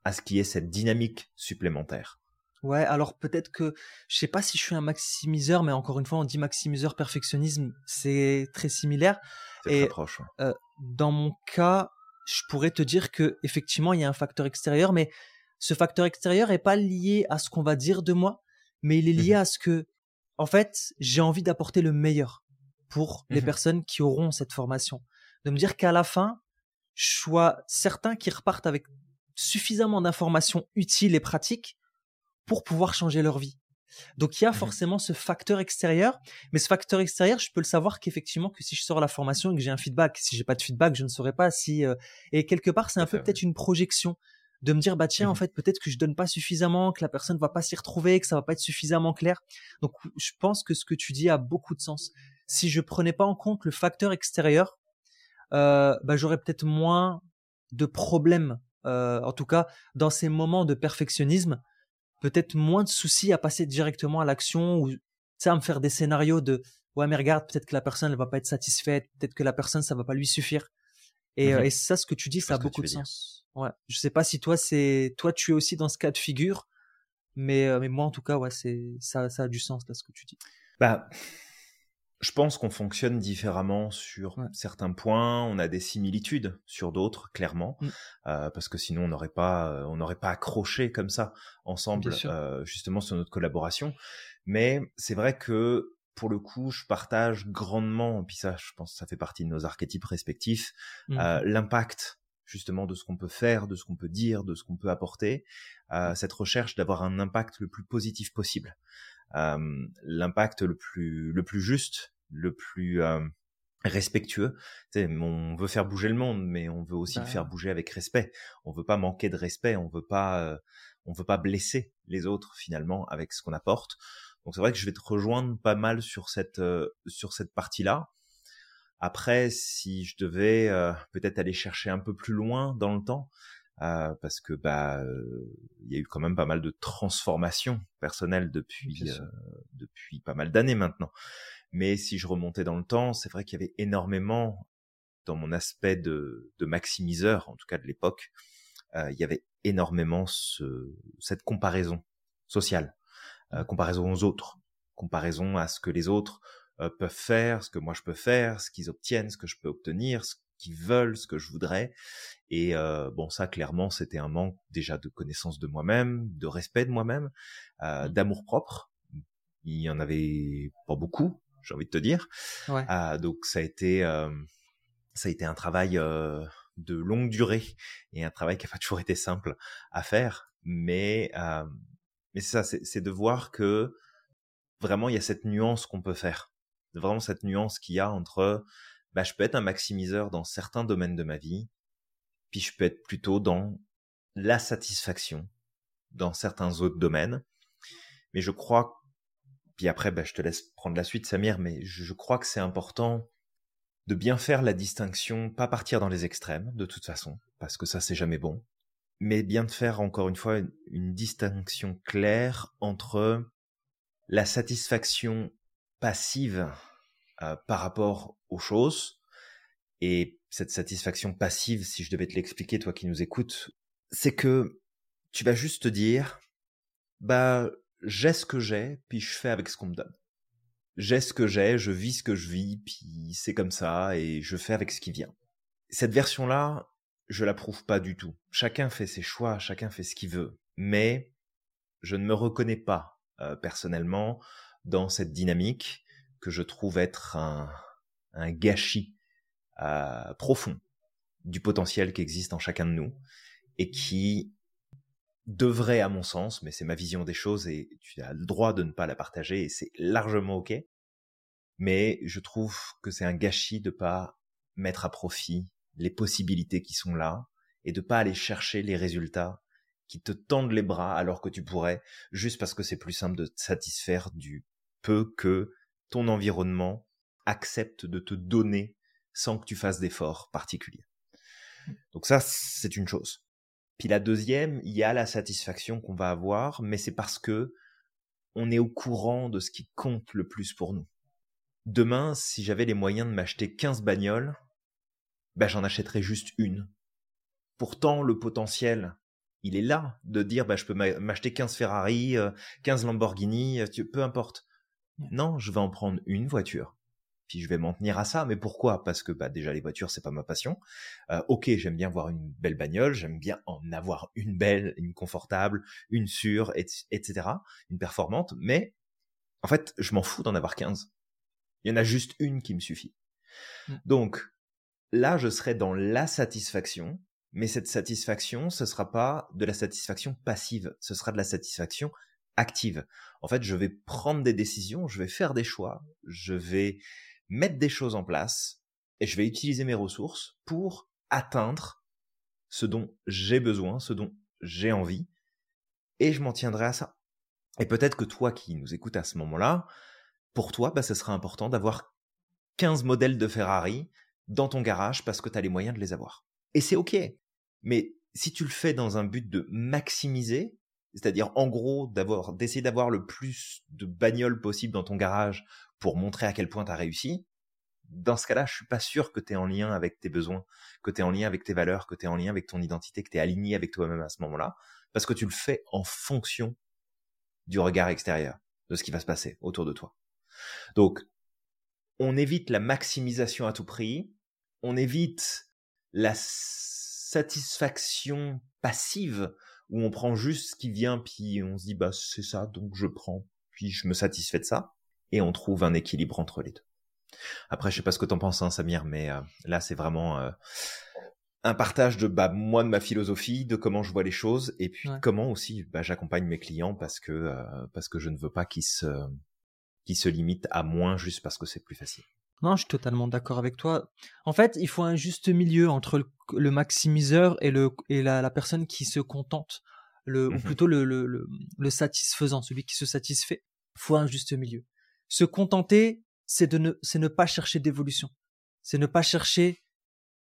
à ce qu'il y ait cette dynamique supplémentaire. Ouais, alors peut-être que je sais pas si je suis un maximiseur, mais encore une fois, on dit maximiseur, perfectionnisme, c'est très similaire. C'est Et- très proche. ouais. Euh, dans mon cas, je pourrais te dire que effectivement, il y a un facteur extérieur, mais ce facteur extérieur est pas lié à ce qu'on va dire de moi, mais il est lié Mhm. à ce que, en fait, j'ai envie d'apporter le meilleur pour les Mhm. personnes qui auront cette formation. De me dire qu'à la fin, je sois certain qu'ils repartent avec suffisamment d'informations utiles et pratiques pour pouvoir changer leur vie. Donc il y a Mhm. forcément ce facteur extérieur, mais ce facteur extérieur, je peux le savoir qu'effectivement que si je sors la formation et que j'ai un feedback, si j'ai pas de feedback, je ne saurais pas si euh, et quelque part c'est un peu peut-être une projection de me dire bah tiens en Mhm. fait peut-être que je donne pas suffisamment, que la personne va pas s'y retrouver, que ça va pas être suffisamment clair. Donc je pense que ce que tu dis a beaucoup de sens. Si je prenais pas en compte le facteur extérieur, euh, bah j'aurais peut-être moins de problèmes. euh, en tout cas, dans ces moments de perfectionnisme, peut-être moins de soucis à passer directement à l'action ou tu sais, à me faire des scénarios de ouais mais regarde peut-être que la personne elle va pas être satisfaite peut-être que la personne ça va pas lui suffire et, Mhm. euh, et ça ce que tu dis ça a beaucoup de dire. Ouais je sais pas si toi c'est toi tu es aussi dans ce cas de figure mais euh, mais moi en tout cas ouais c'est ça ça a du sens là ce que tu dis Bah, je pense qu'on fonctionne différemment sur Ouais. certains points. On a des similitudes sur d'autres, clairement, Mm. euh, parce que sinon on n'aurait pas, euh, on n'aurait pas accroché comme ça ensemble, euh, justement sur notre collaboration. Mais c'est vrai que pour le coup, je partage grandement, et puis ça, je pense, que ça fait partie de nos archétypes respectifs, euh, l'impact justement de ce qu'on peut faire, de ce qu'on peut dire, de ce qu'on peut apporter, euh, cette recherche d'avoir un impact le plus positif possible, euh, l'impact le plus le plus juste, le plus euh, respectueux. Tu sais, on veut faire bouger le monde, mais on veut aussi Bah. le faire bouger avec respect. On veut pas manquer de respect, on veut pas euh, on veut pas blesser les autres finalement avec ce qu'on apporte. Donc c'est vrai que je vais te rejoindre pas mal sur cette euh, sur cette partie-là. Après, si je devais euh, peut-être aller chercher un peu plus loin dans le temps, euh, parce que bah euh, il y a eu quand même pas mal de transformations personnelles depuis euh, depuis pas mal d'années maintenant. Mais si je remontais dans le temps, c'est vrai qu'il y avait énormément dans mon aspect de, de maximiseur, en tout cas de l'époque, euh, il y avait énormément ce, cette comparaison sociale, euh, comparaison aux autres, comparaison à ce que les autres euh, peuvent faire, ce que moi je peux faire, ce qu'ils obtiennent, ce que je peux obtenir, ce qu'ils veulent, ce que je voudrais. Et euh, bon, ça clairement, c'était un manque déjà de connaissance de moi-même, de respect de moi-même, euh, Mm. d'amour propre. Il y en avait pas beaucoup, j'ai envie de te dire. ouais Ah, donc ça a été euh, ça a été un travail euh, de longue durée et un travail qui a pas toujours été simple à faire, mais euh, mais c'est ça, c'est de voir que vraiment il y a cette nuance qu'on peut faire, vraiment cette nuance qu'il y a entre bah je peux être un maximiseur dans certains domaines de ma vie, puis je peux être plutôt dans la satisfaction dans certains autres domaines, mais je crois puis après, bah, je te laisse prendre la suite, Samir, mais je, crois que c'est important de bien faire la distinction, pas partir dans les extrêmes de toute façon, parce que ça c'est jamais bon, mais bien de faire encore une fois une, distinction claire entre la satisfaction passive euh, par rapport aux choses et cette satisfaction passive, si je devais te l'expliquer, toi qui nous écoutes, c'est que tu vas juste te dire, bah, j'ai ce que j'ai, puis je fais avec ce qu'on me donne. J'ai ce que j'ai, je vis ce que je vis, puis c'est comme ça, et je fais avec ce qui vient. Cette version-là, je l'approuve pas du tout. Chacun fait ses choix, chacun fait ce qu'il veut. Mais je ne me reconnais pas euh, personnellement dans cette dynamique que je trouve être un, gâchis euh, profond du potentiel qui existe en chacun de nous et qui devrait, à mon sens, mais c'est ma vision des choses et tu as le droit de ne pas la partager et c'est largement ok. Mais je trouve que c'est un gâchis de pas mettre à profit les possibilités qui sont là et de pas aller chercher les résultats qui te tendent les bras alors que tu pourrais juste parce que c'est plus simple de te satisfaire du peu que ton environnement accepte de te donner sans que tu fasses d'efforts particuliers. Donc ça, c'est une chose. Puis la deuxième, il y a la satisfaction qu'on va avoir, mais c'est parce que on est au courant de ce qui compte le plus pour nous. Demain, si j'avais les moyens de m'acheter 15 bagnoles, ben j'en achèterais juste une. Pourtant, le potentiel, il est là de dire ben, je peux m'acheter 15 Ferrari, 15 euh, Lamborghini, euh, peu importe. Non, je vais en prendre une voiture. Puis je vais m'en tenir à ça. Mais pourquoi? Parce que bah, déjà les voitures, c'est pas ma passion. Euh, ok, j'aime bien voir une belle bagnole, j'aime bien en avoir une belle, une confortable, une sûre, etc. Une performante. Mais en fait, je m'en fous d'en avoir 15. Il y en a juste une qui me suffit. Mmh. Donc, là, je serai dans la satisfaction, mais cette satisfaction, ce sera pas de la satisfaction passive, ce sera de la satisfaction active. En fait, je vais prendre des décisions, je vais faire des choix, je vais mettre des choses en place et je vais utiliser mes ressources pour atteindre ce dont j'ai besoin, ce dont j'ai envie et je m'en tiendrai à ça. Et peut-être que toi qui nous écoutes à ce moment-là, pour toi, bah, ce sera important d'avoir 15 modèles de Ferrari dans ton garage parce que tu as les moyens de les avoir. Et c'est OK. Mais si tu le fais dans un but de maximiser, c'est-à-dire en gros d'avoir d'essayer d'avoir le plus de bagnoles possible dans ton garage pour montrer à quel point tu as réussi, dans ce cas-là, je suis pas sûr que tu es en lien avec tes besoins, que tu es en lien avec tes valeurs, que tu es en lien avec ton identité, que tu es aligné avec toi-même à ce moment-là, parce que tu le fais en fonction du regard extérieur, de ce qui va se passer autour de toi. Donc, on évite la maximisation à tout prix, on évite la satisfaction passive où on prend juste ce qui vient puis on se dit bah c'est ça donc je prends puis je me satisfais de ça et on trouve un équilibre entre les deux. Après je sais pas ce que t'en penses hein, Samir mais euh, là c'est vraiment euh, un partage de bah moi de ma philosophie de comment je vois les choses et puis comment aussi bah, j'accompagne mes clients parce que euh, parce que je ne veux pas qu'ils se qu'ils se limitent à moins juste parce que c'est plus facile. Non, je suis totalement d'accord avec toi. En fait, il faut un juste milieu entre le, maximiseur et, le, et la, personne qui se contente, le, ou mmh plutôt le, le, le, satisfaisant, celui qui se satisfait. Il faut un juste milieu. Se contenter, c'est de ne, c'est ne pas chercher d'évolution. C'est ne pas chercher,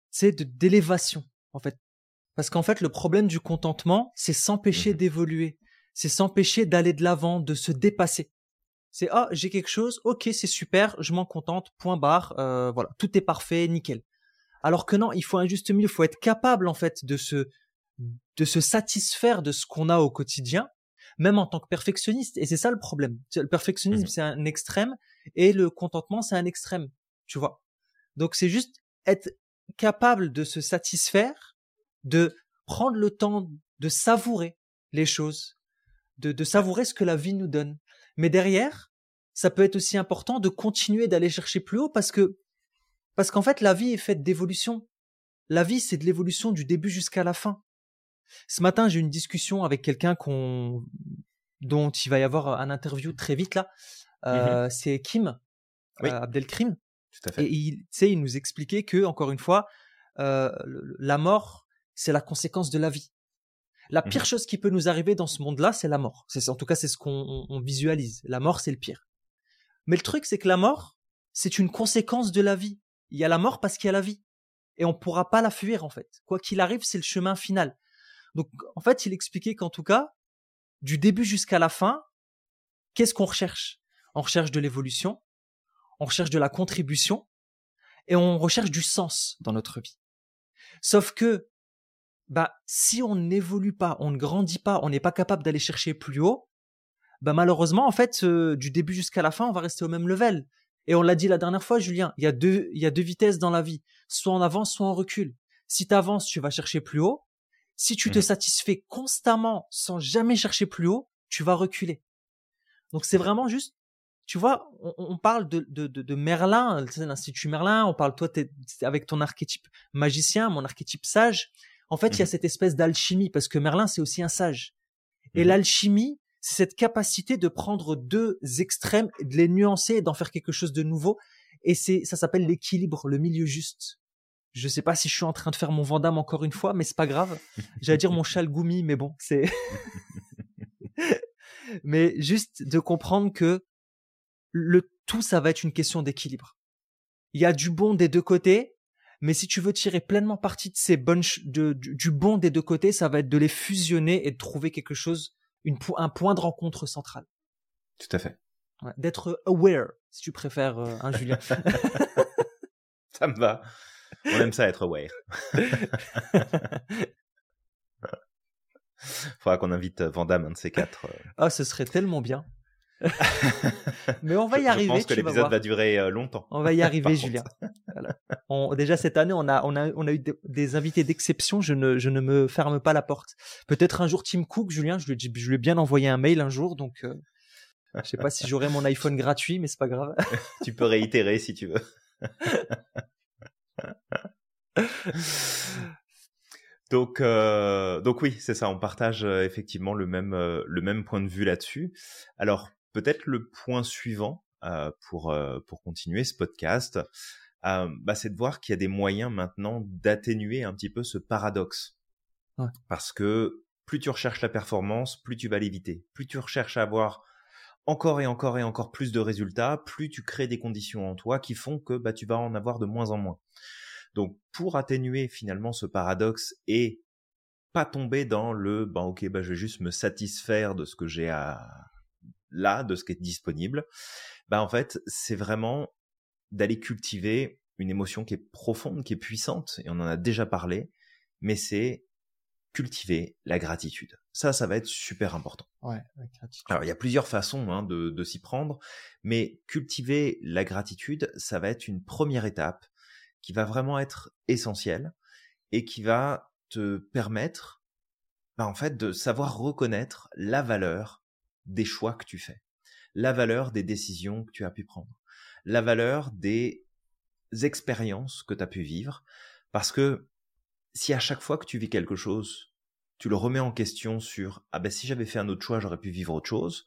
c'est de, d'élévation, en fait. Parce qu'en fait, le problème du contentement, c'est s'empêcher mmh d'évoluer. C'est s'empêcher d'aller de l'avant, de se dépasser. C'est ah j'ai quelque chose, ok c'est super, je m'en contente, point barre, euh, voilà tout est parfait, nickel. Alors que non, il faut un juste milieu, il faut être capable en fait de se de se satisfaire de ce qu'on a au quotidien, même en tant que perfectionniste. Et c'est ça le problème. Le perfectionnisme mmh c'est un extrême et le contentement c'est un extrême, tu vois. Donc c'est juste être capable de se satisfaire, de prendre le temps de savourer les choses, de, de savourer ce que la vie nous donne. Mais derrière, ça peut être aussi important de continuer d'aller chercher plus haut parce que, parce qu'en fait, la vie est faite d'évolution. La vie, c'est de l'évolution du début jusqu'à la fin. Ce matin, j'ai eu une discussion avec quelqu'un qu'on, dont il va y avoir un interview très vite là. Euh, mhm. C'est Kim euh, Abdelkrim. Tout à fait. Et il, il nous expliquait que, encore une fois, euh, la mort, c'est la conséquence de la vie. La pire mmh chose qui peut nous arriver dans ce monde-là, c'est la mort. C'est en tout cas c'est ce qu'on visualise. La mort, c'est le pire. Mais le truc, c'est que la mort, c'est une conséquence de la vie. il y a la mort parce qu'il y a la vie. Et on pourra pas la fuir, en fait. Quoi qu'il arrive, c'est le chemin final. Donc, en fait, il expliquait qu'en tout cas, du début jusqu'à la fin, qu'est-ce qu'on recherche? On recherche de l'évolution, on recherche de la contribution, et on recherche du sens dans notre vie. Sauf que, bah, si on n'évolue pas, on ne grandit pas, on n'est pas capable d'aller chercher plus haut, bah malheureusement, en fait, euh, du début jusqu'à la fin, on va rester au même level. Et on l'a dit la dernière fois, Julien, il y a deux, il y a deux vitesses dans la vie. Soit on avance, soit on recule. Si tu avances, tu vas chercher plus haut. Si tu te mmh. satisfais constamment sans jamais chercher plus haut, tu vas reculer. Donc c'est vraiment juste, tu vois, on, parle de, de, de, Merlin, l'Institut Merlin, on parle toi avec ton archétype magicien, mon archétype sage. En fait, il y a mmh. cette espèce d'alchimie parce que Merlin, c'est aussi un sage. Et mmh. l'alchimie, c'est cette capacité de prendre deux extrêmes, de les nuancer et d'en faire quelque chose de nouveau. Et c'est, ça s'appelle l'équilibre, le milieu juste. Je sais pas si je suis en train de faire mon Vandame encore une fois, mais c'est pas grave. J'allais dire mon chalgoumi, mais bon, c'est. mais juste de comprendre que le tout, ça va être une question d'équilibre. Il y a du bon des deux côtés, mais si tu veux tirer pleinement parti de ces bonnes, de, du bon des deux côtés, ça va être de les fusionner et de trouver quelque chose un point de rencontre central. Tout à fait. D'être aware, si tu préfères, un euh, hein, Julien. ça me va. On aime ça être aware. Faudra qu'on invite Vandame, un de ces quatre. Euh. Ah, ce serait tellement bien. Mais on va y arriver. Je pense que l'épisode va durer euh, longtemps. On va y arriver, Julien. déjà cette année, on a, on a, on a eu des, invités d'exception. Je ne, je ne me ferme pas la porte. Peut-être un jour Tim Cook, Julien. Je lui, je lui ai bien envoyé un mail un jour, donc euh, je sais pas si j'aurai mon iPhone gratuit, mais c'est pas grave. tu peux réitérer si tu veux. Donc, euh, donc oui, c'est ça. On partage effectivement le même, le même point de vue là-dessus. Alors, peut-être le point suivant euh, pour, euh, pour continuer ce podcast, euh, bah, c'est de voir qu'il y a des moyens maintenant d'atténuer un petit peu ce paradoxe. Parce que plus tu recherches la performance, plus tu vas l'éviter. Plus tu recherches à avoir encore et encore et encore plus de résultats, plus tu crées des conditions en toi qui font que bah, tu vas en avoir de moins en moins. Donc pour atténuer finalement ce paradoxe et pas tomber dans le bah ok bah je vais juste me satisfaire de ce que j'ai à, là, de ce qui est disponible, bah en fait, c'est vraiment d'aller cultiver une émotion qui est profonde, qui est puissante, et on en a déjà parlé, mais c'est cultiver la gratitude. Ça, ça va être super important. Ouais, la gratitude. Alors, il y a plusieurs façons hein, de, de s'y prendre, mais cultiver la gratitude, ça va être une première étape qui va vraiment être essentielle et qui va te permettre, bah, en fait, de savoir reconnaître la valeur des choix que tu fais, la valeur des décisions que tu as pu prendre, la valeur des expériences que tu as pu vivre, parce que si à chaque fois que tu vis quelque chose, tu le remets en question sur ah ben si j'avais fait un autre choix, j'aurais pu vivre autre chose.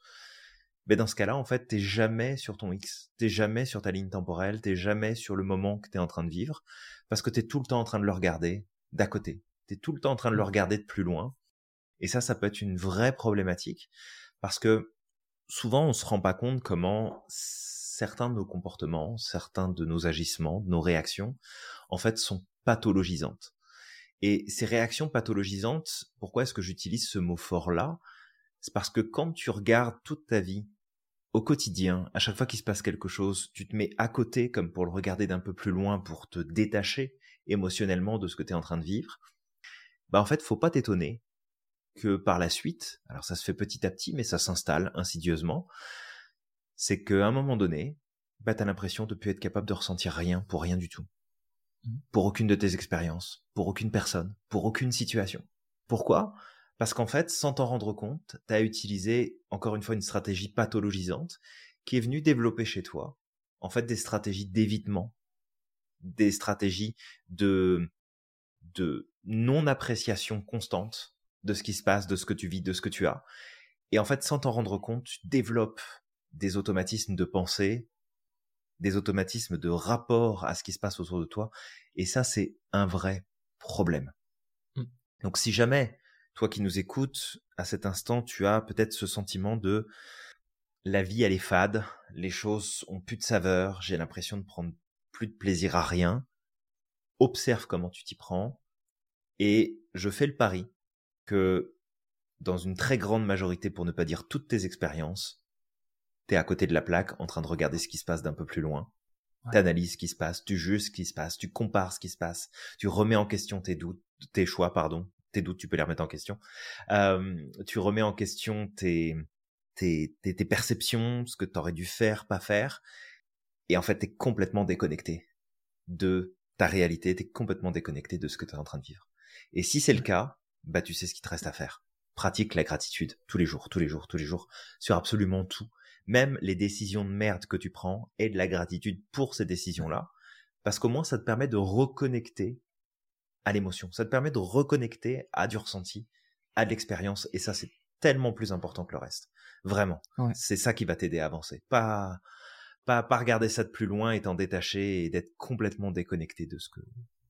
Ben dans ce cas-là, en fait, t'es jamais sur ton X, t'es jamais sur ta ligne temporelle, t'es jamais sur le moment que t'es en train de vivre, parce que t'es tout le temps en train de le regarder d'à côté. T'es tout le temps en train de le mmh. regarder de plus loin. Et ça, ça peut être une vraie problématique. Parce que souvent, on se rend pas compte comment certains de nos comportements, certains de nos agissements, de nos réactions, en fait, sont pathologisantes. Et ces réactions pathologisantes, pourquoi est-ce que j'utilise ce mot fort-là? C'est parce que quand tu regardes toute ta vie, au quotidien, à chaque fois qu'il se passe quelque chose, tu te mets à côté comme pour le regarder d'un peu plus loin, pour te détacher émotionnellement de ce que tu es en train de vivre. Bah en fait, faut pas t'étonner que par la suite, alors ça se fait petit à petit, mais ça s'installe insidieusement, c'est qu'à un moment donné, bah, tu as l'impression de ne plus être capable de ressentir rien pour rien du tout. Mmh. Pour aucune de tes expériences, pour aucune personne, pour aucune situation. Pourquoi? Parce qu'en fait, sans t'en rendre compte, tu as utilisé encore une fois une stratégie pathologisante qui est venue développer chez toi, en fait, des stratégies d'évitement, des stratégies de, de non-appréciation constante de ce qui se passe, de ce que tu vis, de ce que tu as. Et en fait, sans t'en rendre compte, tu développes des automatismes de pensée, des automatismes de rapport à ce qui se passe autour de toi. Et ça, c'est un vrai problème. Mm. Donc si jamais, toi qui nous écoutes, à cet instant, tu as peut-être ce sentiment de la vie, elle est fade, les choses ont plus de saveur, j'ai l'impression de prendre plus de plaisir à rien. Observe comment tu t'y prends. Et je fais le pari que dans une très grande majorité, pour ne pas dire toutes tes expériences, t'es à côté de la plaque en train de regarder ce qui se passe d'un peu plus loin. tu T'analyses ce qui se passe, tu juges ce qui se passe, tu compares ce qui se passe, tu remets en question tes doutes, tes choix, pardon, tes doutes, tu peux les remettre en question. Euh, tu remets en question tes, tes, tes, tes perceptions, ce que tu aurais dû faire, pas faire. Et en fait, tu es complètement déconnecté de ta réalité, tu es complètement déconnecté de ce que tu es en train de vivre. Et si c'est le cas, bah tu sais ce qu'il te reste à faire. Pratique la gratitude tous les jours, tous les jours, tous les jours, sur absolument tout. Même les décisions de merde que tu prends et de la gratitude pour ces décisions-là. Parce qu'au moins, ça te permet de reconnecter à l'émotion. Ça te permet de reconnecter à du ressenti, à de l'expérience. Et ça, c'est tellement plus important que le reste. Vraiment. C'est ça qui va t'aider à avancer. Pas, pas, pas regarder ça de plus loin et t'en détacher et d'être complètement déconnecté de ce que,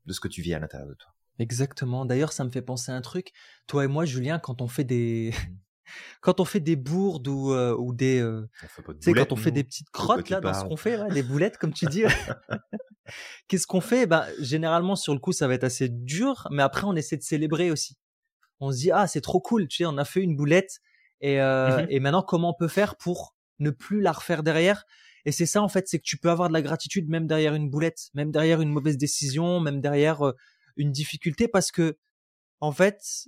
de ce que tu vis à l'intérieur de toi. Exactement. D'ailleurs, ça me fait penser à un truc. Toi et moi, Julien, quand on fait des, mmh. quand on fait des bourdes ou, euh, ou des, euh, tu sais, quand on fait des petites crottes là dans ce qu'on fait, des boulettes comme tu dis. Qu'est-ce qu'on fait? Ben généralement sur le coup, ça va être assez dur, mais après on essaie de célébrer aussi. On se dit ah c'est trop cool, tu sais, on a fait une boulette et euh, mmh et maintenant comment on peut faire pour ne plus la refaire derrière? Et c'est ça en fait, c'est que tu peux avoir de la gratitude même derrière une boulette, même derrière une mauvaise décision, même derrière une difficulté parce que, en fait,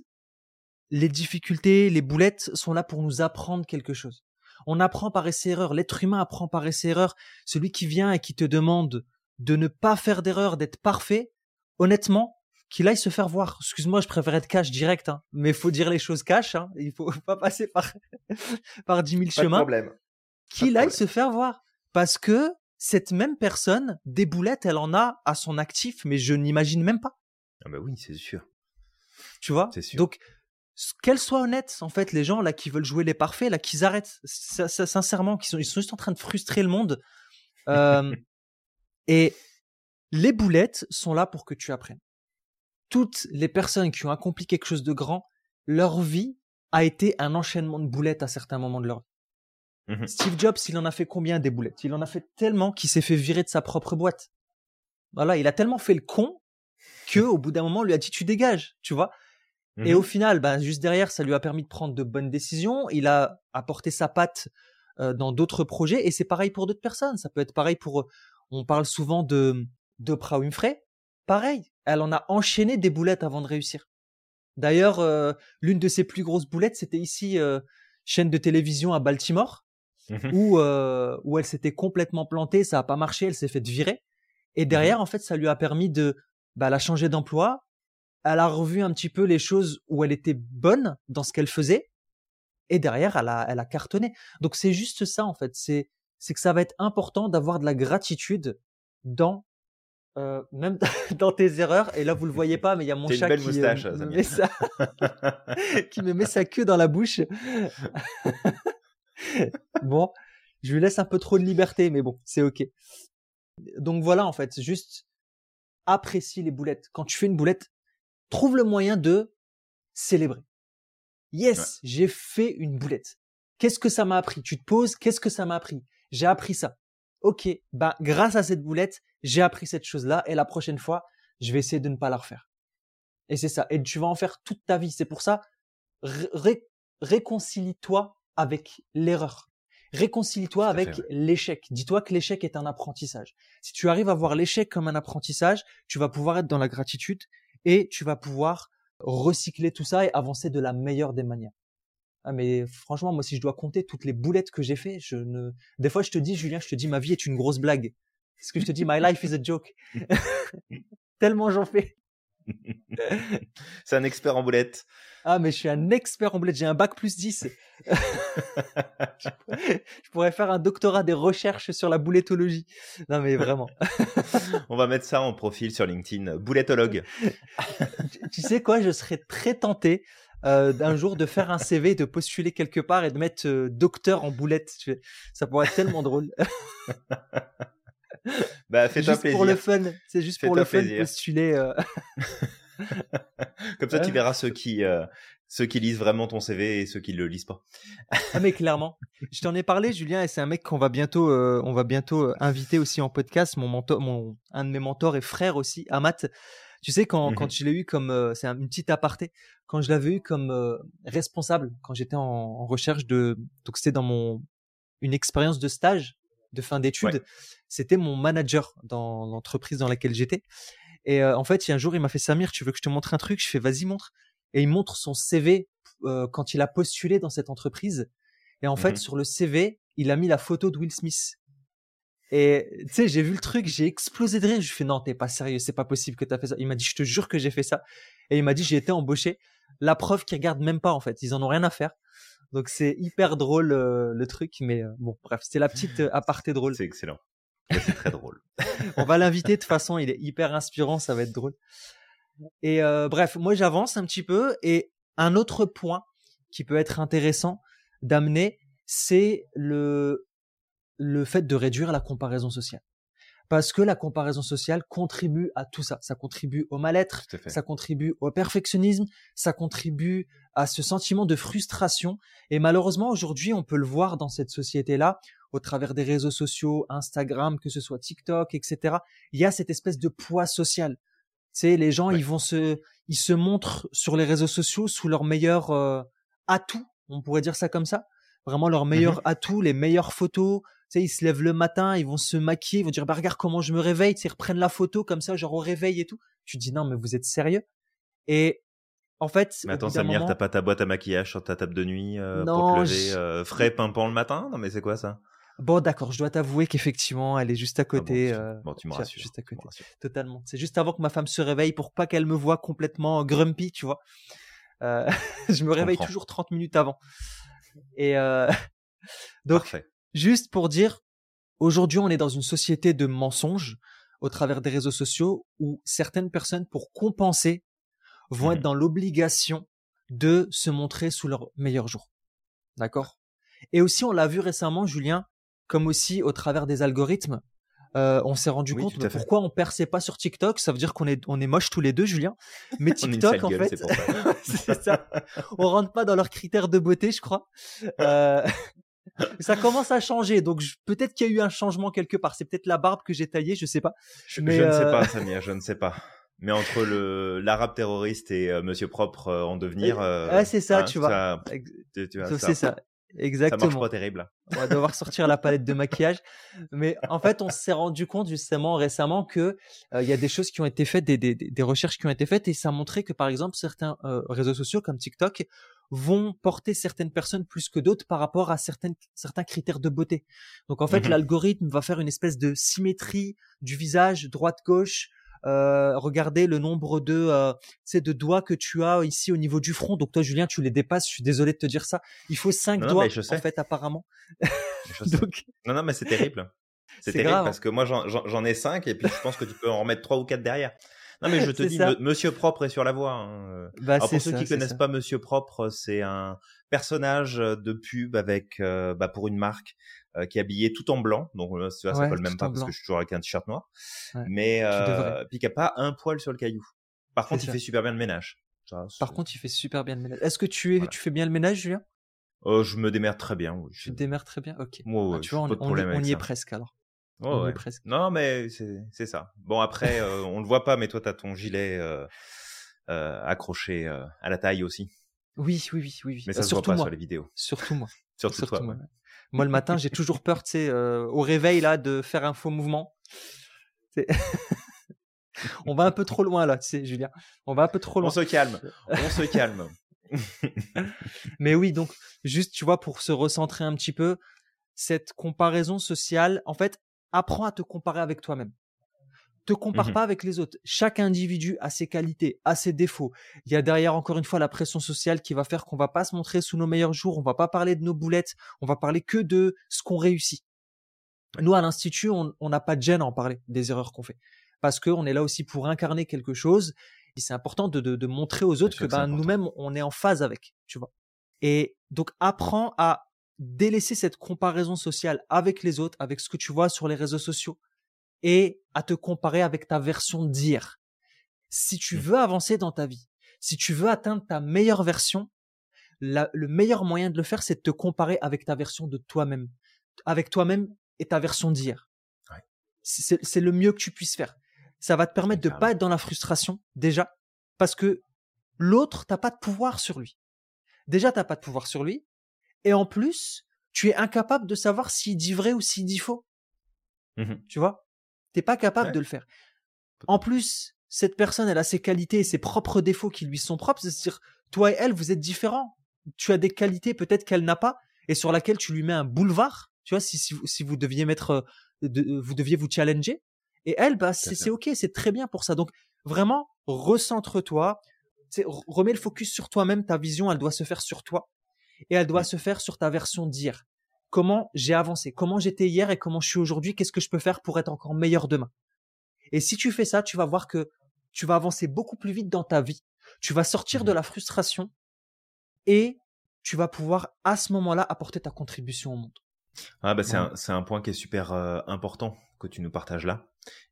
les difficultés, les boulettes sont là pour nous apprendre quelque chose. On apprend par essai-erreur. L'être humain apprend par essai-erreur. Celui qui vient et qui te demande de ne pas faire d'erreur, d'être parfait, honnêtement, qu'il aille se faire voir. Excuse-moi, je préfère être cash direct, hein, mais il faut dire les choses cash. Hein, il faut pas passer par par dix mille chemins. Problème. Qu'il aille se faire voir, parce que cette même personne, des boulettes, elle en a à son actif, mais je n'imagine même pas. Ah bah oui, c'est sûr. Tu vois? Donc, qu'elles soient honnêtes, en fait, les gens là qui veulent jouer les parfaits, là, qu'ils arrêtent. sincèrement, qu'ils sont, ils sont juste en train de frustrer le monde. Euh, et les boulettes sont là pour que tu apprennes. Toutes les personnes qui ont accompli quelque chose de grand, leur vie a été un enchaînement de boulettes à certains moments de leur vie. Mmh Steve Jobs, il en a fait combien des boulettes? Il en a fait tellement qu'il s'est fait virer de sa propre boîte. Voilà, il a tellement fait le con que au bout d'un moment, on lui a dit tu dégages, tu vois? Et au mmh final, ben, juste derrière, ça lui a permis de prendre de bonnes décisions. Il a apporté sa patte euh, dans d'autres projets et c'est pareil pour d'autres personnes. Ça peut être pareil pour. On parle souvent de d'Oprah Winfrey. Pareil, elle en a enchaîné des boulettes avant de réussir. D'ailleurs, euh, l'une de ses plus grosses boulettes, c'était ici euh, chaîne de télévision à Baltimore, mmh où où elle s'était complètement plantée, ça a pas marché, elle s'est fait virer. Et mmh derrière, en fait, ça lui a permis de bah, elle a changé d'emploi, elle a revu un petit peu les choses où elle était bonne dans ce qu'elle faisait, et derrière, elle a, elle a cartonné. Donc c'est juste ça en fait, c'est c'est que ça va être important d'avoir de la gratitude dans euh, même dans tes erreurs. Et là, vous le voyez pas, mais il y a mon chat qui, euh, me met ça, qui me met sa queue dans la bouche. bon, je lui laisse un peu trop de liberté, mais bon, c'est ok. Donc voilà, en fait, juste apprécie les boulettes. Quand tu fais une boulette, trouve le moyen de célébrer. Yes, j'ai fait une boulette. Qu'est-ce que ça m'a appris? Tu te poses, qu'est-ce que ça m'a appris? J'ai appris ça. Ok, bah grâce à cette boulette, j'ai appris cette chose-là et la prochaine fois, je vais essayer de ne pas la refaire. Et c'est ça. Et tu vas en faire toute ta vie. C'est pour ça, réconcilie-toi avec l'erreur. Réconcilie-toi avec l'échec. Dis-toi que l'échec est un apprentissage. Si tu arrives à voir l'échec comme un apprentissage, tu vas pouvoir être dans la gratitude et tu vas pouvoir recycler tout ça et avancer de la meilleure des manières. Ah mais franchement, moi si je dois compter toutes les boulettes que j'ai fait, je ne. Des fois, je te dis, Julien, je te dis, ma vie est une grosse blague. Ce que je te dis, my life is a joke. Tellement j'en fais. C'est un expert en boulettes. Ah, mais je suis un expert en boulettes. J'ai un bac plus 10. je pourrais faire un doctorat des recherches sur la boulettologie. Non, mais vraiment. On va mettre ça en profil sur LinkedIn. Boulettologue. tu sais quoi Je serais très tenté euh, d'un jour de faire un CV, de postuler quelque part et de mettre euh, docteur en boulette. Ça pourrait être tellement drôle. bah, fais-toi plaisir. pour le fun. C'est juste pour le fun de postuler. Euh. Comme ça, tu verras ceux qui, euh, ceux qui lisent vraiment ton CV et ceux qui le lisent pas. ah mais clairement, je t'en ai parlé, Julien, et c'est un mec qu'on va bientôt, euh, on va bientôt euh, inviter aussi en podcast. Mon mentor, mon un de mes mentors et frère aussi, Amat. Tu sais quand quand mhm. je l'ai eu comme, euh, c'est une petite aparté, quand je l'avais eu comme responsable, quand j'étais en, recherche de, donc c'était dans mon une expérience de stage de fin d'études, c'était mon manager dans l'entreprise dans laquelle j'étais. Et en fait, il y a un jour, il m'a fait Samir, tu veux que je te montre un truc? Je fais vas-y montre et il montre son CV euh, quand il a postulé dans cette entreprise. Et en fait, mmh sur le CV, il a mis la photo de Will Smith. Et tu sais, j'ai vu le truc, j'ai explosé de rire. Je lui fais non, t'es pas sérieux, c'est pas possible que t'as fait ça. Il m'a dit, je te jure que j'ai fait ça. Et il m'a dit, j'ai été embauché. La preuve qu'ils regardent même pas en fait, ils en ont rien à faire. Donc c'est hyper drôle euh, le truc, mais euh, bon, bref, c'était la petite aparté drôle. C'est excellent. C'est très drôle. On va l'inviter de toute façon, il est hyper inspirant, ça va être drôle. Et euh, bref, moi j'avance un petit peu. Et un autre point qui peut être intéressant d'amener, c'est le, le fait de réduire la comparaison sociale. Parce que la comparaison sociale contribue à tout ça. Ça contribue au mal-être, ça contribue au perfectionnisme, ça contribue à ce sentiment de frustration. Et malheureusement, aujourd'hui, on peut le voir dans cette société-là, au travers des réseaux sociaux, Instagram, que ce soit TikTok, etc. Il y a cette espèce de poids social sais, les gens, ils vont se, ils se montrent sur les réseaux sociaux sous leur meilleur euh, atout, on pourrait dire ça comme ça. Vraiment leur meilleur mmh atout, les meilleures photos. Tu sais, ils se lèvent le matin, ils vont se maquiller, ils vont dire, bah regarde comment je me réveille, tu sais, ils reprennent la photo comme ça, genre au réveil et tout. Tu dis, non, mais vous êtes sérieux? Et en fait, mais attends, Samir, t'as pas ta boîte à maquillage sur ta table de nuit euh, pour te lever euh, frais pimpant le matin? Non, mais c'est quoi ça? Bon, d'accord, je dois t'avouer qu'effectivement, elle est juste à ah côté. bon, tu, euh, me rassures. Juste à côté. Totalement. C'est juste avant que ma femme se réveille pour pas qu'elle me voie complètement grumpy, tu vois. Euh, je me réveille toujours 30 minutes avant. Et euh, donc, juste pour dire, aujourd'hui, on est dans une société de mensonges au travers des réseaux sociaux où certaines personnes, pour compenser, vont être mmh dans l'obligation de se montrer sous leur meilleur jour. D'accord? Et aussi, on l'a vu récemment, Julien, comme aussi au travers des algorithmes. Euh, on s'est rendu compte de pourquoi on perçait pas sur TikTok. Ça veut dire qu'on est on est moches tous les deux, Julien. Mais TikTok, en fait, c'est ça. On rentre pas dans leurs critères de beauté, je crois. Euh... ça commence à changer, donc peut-être qu'il y a eu un changement quelque part. C'est peut-être la barbe que j'ai taillée, je sais pas. Je, Mais je ne sais euh, pas, Samir, je ne sais pas. Mais entre le l'arabe terroriste et euh, Monsieur propre en devenir, euh, c'est ça, hein, tu vois. C'est ça. Exactement. Ça marche pas terrible. On va devoir sortir la palette de maquillage. Mais en fait, on s'est rendu compte justement récemment que euh, il y a des choses qui ont été faites, des, des, des, recherches qui ont été faites, et ça a montré que par exemple certains euh, réseaux sociaux comme TikTok vont porter certaines personnes plus que d'autres par rapport à certaines, certains critères de beauté. Donc en fait, mmh l'algorithme va faire une espèce de symétrie du visage droite-gauche, euh, regardez le nombre de, euh, de doigts que tu as ici au niveau du front. Donc toi, Julien, tu les dépasses. Je suis désolé de te dire ça. Il faut cinq doigts en fait apparemment. Donc... Non, non, mais c'est terrible. C'est terrible hein. parce que moi j'en ai cinq et puis je pense que tu peux en remettre trois ou quatre derrière. Non mais je te dis, Monsieur Propre est sur la voie. Hein. Bah, Alors pour ceux qui connaissent pas Monsieur Propre, c'est un personnage de pub avec euh, bah, pour une marque euh, qui est habillé tout en blanc. Donc euh, ça ouais, colle même pas parce que je suis toujours avec un t-shirt noir. Mais euh, puis qui a pas un poil sur le caillou. Par contre, il fait super bien le ménage. Par contre, il fait super bien le ménage. Est-ce que tu es, tu fais bien le ménage, Julien? Oh, Je me démerde très bien. Oui. Je te démerdes très bien? Ok. Moi, ah, tu vois, on, y est presque alors. Oh, ouais. presque. Non, mais c'est ça. Bon, après, on le voit pas, mais toi, tu as ton gilet accroché à la taille aussi. Oui, oui, oui, oui. Mais ça se voit pas sur les vidéos. Surtout moi. Surtout, toi. Moi. Moi, le matin, j'ai toujours peur, tu sais, euh, au réveil, là, de faire un faux mouvement. on va un peu trop loin, là, tu sais, Julien. On va un peu trop loin. On se calme. On se calme. Mais oui, donc, juste, tu vois, pour se recentrer un petit peu, cette comparaison sociale, en fait, apprends à te comparer avec toi-même te compare mmh pas avec les autres. Chaque individu a ses qualités, a ses défauts. Il y a derrière encore une fois la pression sociale qui va faire qu'on va pas se montrer sous nos meilleurs jours, on va pas parler de nos boulettes, on va parler que de ce qu'on réussit. Nous à l'institut, on n'a pas de gêne à en parler des erreurs qu'on fait parce qu'on est là aussi pour incarner quelque chose. Et c'est important de, de, montrer aux autres que, ben, nous-mêmes on est en phase avec, tu vois. Et donc apprends à délaisser cette comparaison sociale avec les autres, avec ce que tu vois sur les réseaux sociaux, et à te comparer avec ta version d'hier. Si tu mmh. veux avancer dans ta vie, si tu veux atteindre ta meilleure version, le meilleur moyen de le faire, c'est de te comparer avec ta version de toi-même, avec toi-même et ta version d'hier. C'est le mieux que tu puisses faire. Ça va te permettre de pas être dans la frustration déjà, parce que l'autre t'as pas de pouvoir sur lui. Déjà t'as pas de pouvoir sur lui, et en plus tu es incapable de savoir s'il dit vrai ou s'il dit faux. Mmh tu vois, t'es pas capable de le faire. En plus, cette personne, elle a ses qualités et ses propres défauts qui lui sont propres. C'est-à-dire, toi et elle, vous êtes différents. Tu as des qualités peut-être qu'elle n'a pas et sur laquelle tu lui mets un boulevard. Tu vois, si, si, vous deviez mettre, euh, euh, vous deviez vous challenger. Et elle, bah, c'est ok, c'est très bien pour ça. Donc, vraiment, recentre-toi. Remets le focus sur toi-même. Ta vision, elle doit se faire sur toi et elle doit se faire sur ta version d'hier. Comment j'ai avancé, comment j'étais hier et comment je suis aujourd'hui, qu'est-ce que je peux faire pour être encore meilleur demain. Et si tu fais ça, tu vas voir que tu vas avancer beaucoup plus vite dans ta vie. Tu vas sortir de mmh la frustration et tu vas pouvoir à ce moment-là apporter ta contribution au monde. Ah bah c'est un, point qui est super euh, important que tu nous partages là.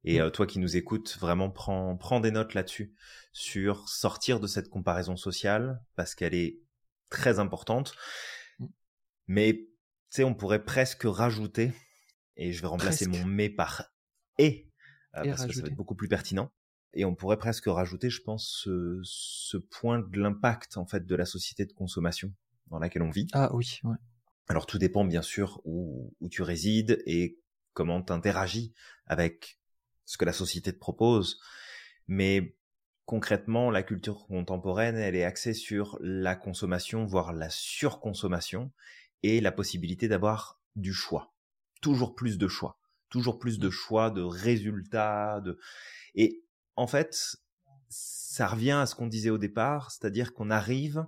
Et euh, toi qui nous écoutes, vraiment prends, prends des notes là-dessus sur sortir de cette comparaison sociale parce qu'elle est très importante. Mmh. Mais sais, on pourrait presque rajouter, et je vais remplacer mon mais par et, euh, parce que ça va être beaucoup plus pertinent. Et on pourrait presque rajouter, je pense, ce, ce point de l'impact en fait de la société de consommation dans laquelle on vit. Ah oui. Ouais. Alors tout dépend bien sûr où, où tu résides et comment tu interagis avec ce que la société te propose. Mais concrètement, la culture contemporaine, elle est axée sur la consommation, voire la surconsommation, et la possibilité d'avoir du choix. Toujours plus de choix. Toujours plus de mmh. choix, de résultats, de... Et en fait, ça revient à ce qu'on disait au départ, c'est-à-dire qu'on arrive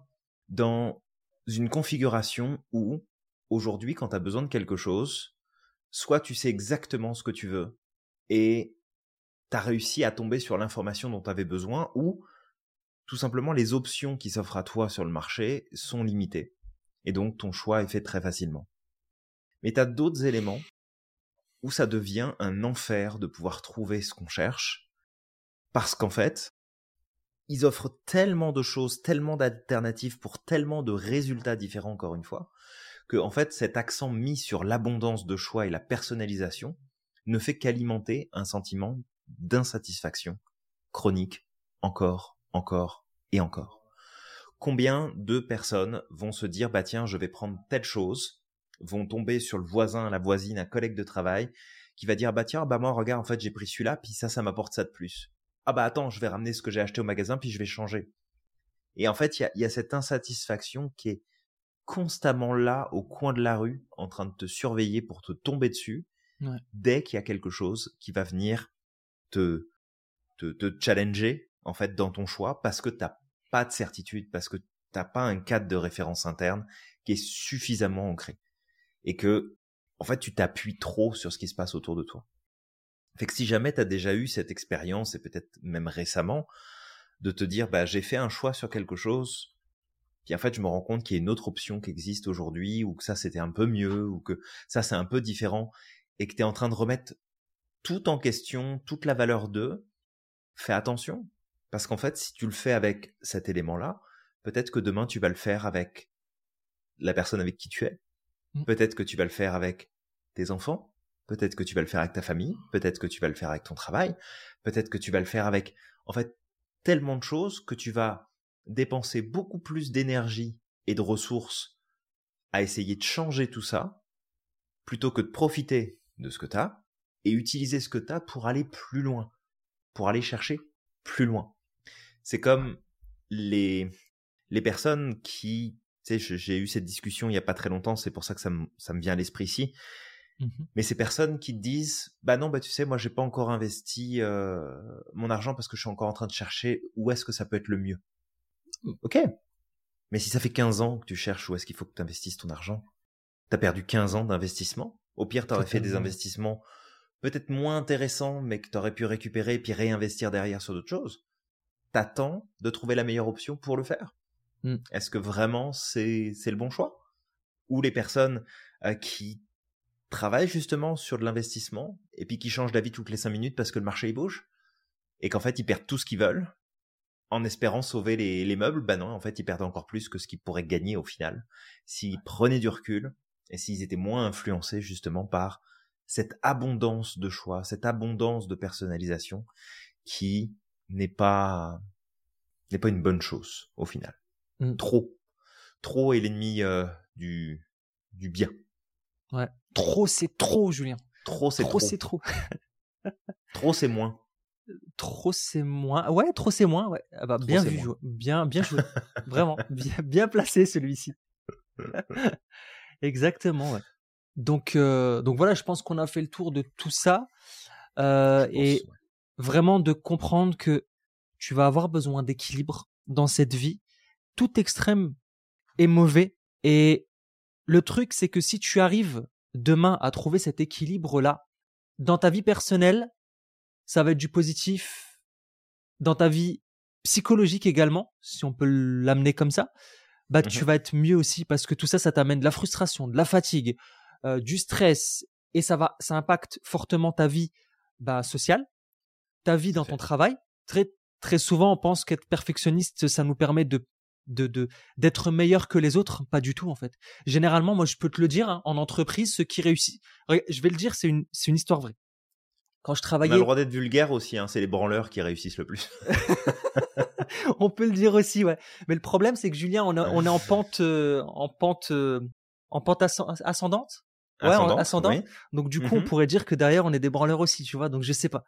dans une configuration où, aujourd'hui, quand tu as besoin de quelque chose, soit tu sais exactement ce que tu veux et tu as réussi à tomber sur l'information dont tu avais besoin, ou tout simplement les options qui s'offrent à toi sur le marché sont limitées. Et donc ton choix est fait très facilement. Mais tu as d'autres éléments où ça devient un enfer de pouvoir trouver ce qu'on cherche, parce qu'en fait, ils offrent tellement de choses, tellement d'alternatives pour tellement de résultats différents, encore une fois, que en fait, cet accent mis sur l'abondance de choix et la personnalisation ne fait qu'alimenter un sentiment d'insatisfaction chronique, encore, encore et encore. Combien de personnes vont se dire, bah tiens, je vais prendre telle chose, vont tomber sur le voisin, la voisine, un collègue de travail, qui va dire, bah tiens, bah moi, regarde, en fait, j'ai pris celui-là, puis ça, ça m'apporte ça de plus ah bah attends, je vais ramener ce que j'ai acheté au magasin, puis je vais changer. Et en fait, il y a, cette insatisfaction qui est constamment là, au coin de la rue, en train de te surveiller pour te tomber dessus, dès qu'il y a quelque chose qui va venir te, te, challenger, en fait, dans ton choix, parce que t'as pas de certitude, parce que t'as pas un cadre de référence interne qui est suffisamment ancré. Et que, en fait, tu t'appuies trop sur ce qui se passe autour de toi. Fait que si jamais tu as déjà eu cette expérience, et peut-être même récemment, de te dire, bah, j'ai fait un choix sur quelque chose, puis en fait, je me rends compte qu'il y a une autre option qui existe aujourd'hui, ou que ça, c'était un peu mieux, ou que ça, c'est un peu différent, et que tu es en train de remettre tout en question, toute la valeur d'eux, fais attention. Parce qu'en fait, si tu le fais avec cet élément-là, peut-être que demain, tu vas le faire avec la personne avec qui tu es. Mmh. Peut-être que tu vas le faire avec tes enfants. Peut-être que tu vas le faire avec ta famille, peut-être que tu vas le faire avec ton travail, peut-être que tu vas le faire avec, en fait, tellement de choses que tu vas dépenser beaucoup plus d'énergie et de ressources à essayer de changer tout ça, plutôt que de profiter de ce que tu as et utiliser ce que tu as pour aller plus loin, pour aller chercher plus loin. C'est comme les, les personnes qui, tu sais, j'ai eu cette discussion il n'y a pas très longtemps, c'est pour ça que ça me, ça me vient à l'esprit ici, Mmh Mais ces personnes qui te disent, bah non, bah tu sais, moi j'ai pas encore investi euh, mon argent parce que je suis encore en train de chercher où est-ce que ça peut être le mieux. Mmh. Ok. Mais si ça fait 15 ans que tu cherches où est-ce qu'il faut que tu investisses ton argent, t'as perdu 15 ans d'investissement. Au pire, t'aurais fait des investissements peut-être moins intéressants, mais que t'aurais pu récupérer et puis réinvestir derrière sur d'autres choses. T'attends de trouver la meilleure option pour le faire? Mmh. Est-ce que vraiment c'est le bon choix? Ou les personnes euh, qui travaillent justement sur de l'investissement et puis qui changent d'avis toutes les cinq minutes parce que le marché bouge et qu'en fait ils perdent tout ce qu'ils veulent en espérant sauver les, les, meubles, bah non, en fait, ils perdaient encore plus que ce qu'ils pourraient gagner au final s'ils prenaient du recul et s'ils étaient moins influencés justement par cette abondance de choix, cette abondance de personnalisation qui n'est pas n'est pas une bonne chose au final. Mmh. Trop, trop est l'ennemi euh, du du bien. Ouais. Trop c'est trop, Julien. Trop c'est trop. Trop c'est trop. trop c'est moins. Trop c'est moins. Ouais, trop c'est moins. Ouais. Ah bah, bien vu, bien bien joué. Vraiment bien, bien placé celui-ci. Exactement. Ouais. Donc euh, donc voilà, je pense qu'on a fait le tour de tout ça euh, et vraiment de comprendre que tu vas avoir besoin d'équilibre dans cette vie. Tout extrême est mauvais et le truc c'est que si tu arrives demain à trouver cet équilibre là dans ta vie personnelle, ça va être du positif dans ta vie psychologique également, si on peut l'amener comme ça, bah mmh tu vas être mieux aussi parce que tout ça, ça t'amène de la frustration, de la fatigue, euh, du stress et ça va, ça impacte fortement ta vie bah, sociale, ta vie dans ton travail. Très très souvent, on pense qu'être perfectionniste, ça nous permet de de d'être meilleur que les autres, pas du tout en fait. Généralement, moi, je peux te le dire, hein, en entreprise, ceux qui réussissent, je vais le dire, c'est une c'est une histoire vraie. Quand je travaillais, on a le droit d'être vulgaire aussi, hein, c'est les branleurs qui réussissent le plus. on peut le dire aussi, ouais. Mais le problème, c'est que Julien, on, on est en pente, euh, en pente, euh, en pente ascendante. Ouais, ascendant. Donc du coup, on mmh pourrait dire que derrière, on est des branleurs aussi, tu vois. Donc je sais pas.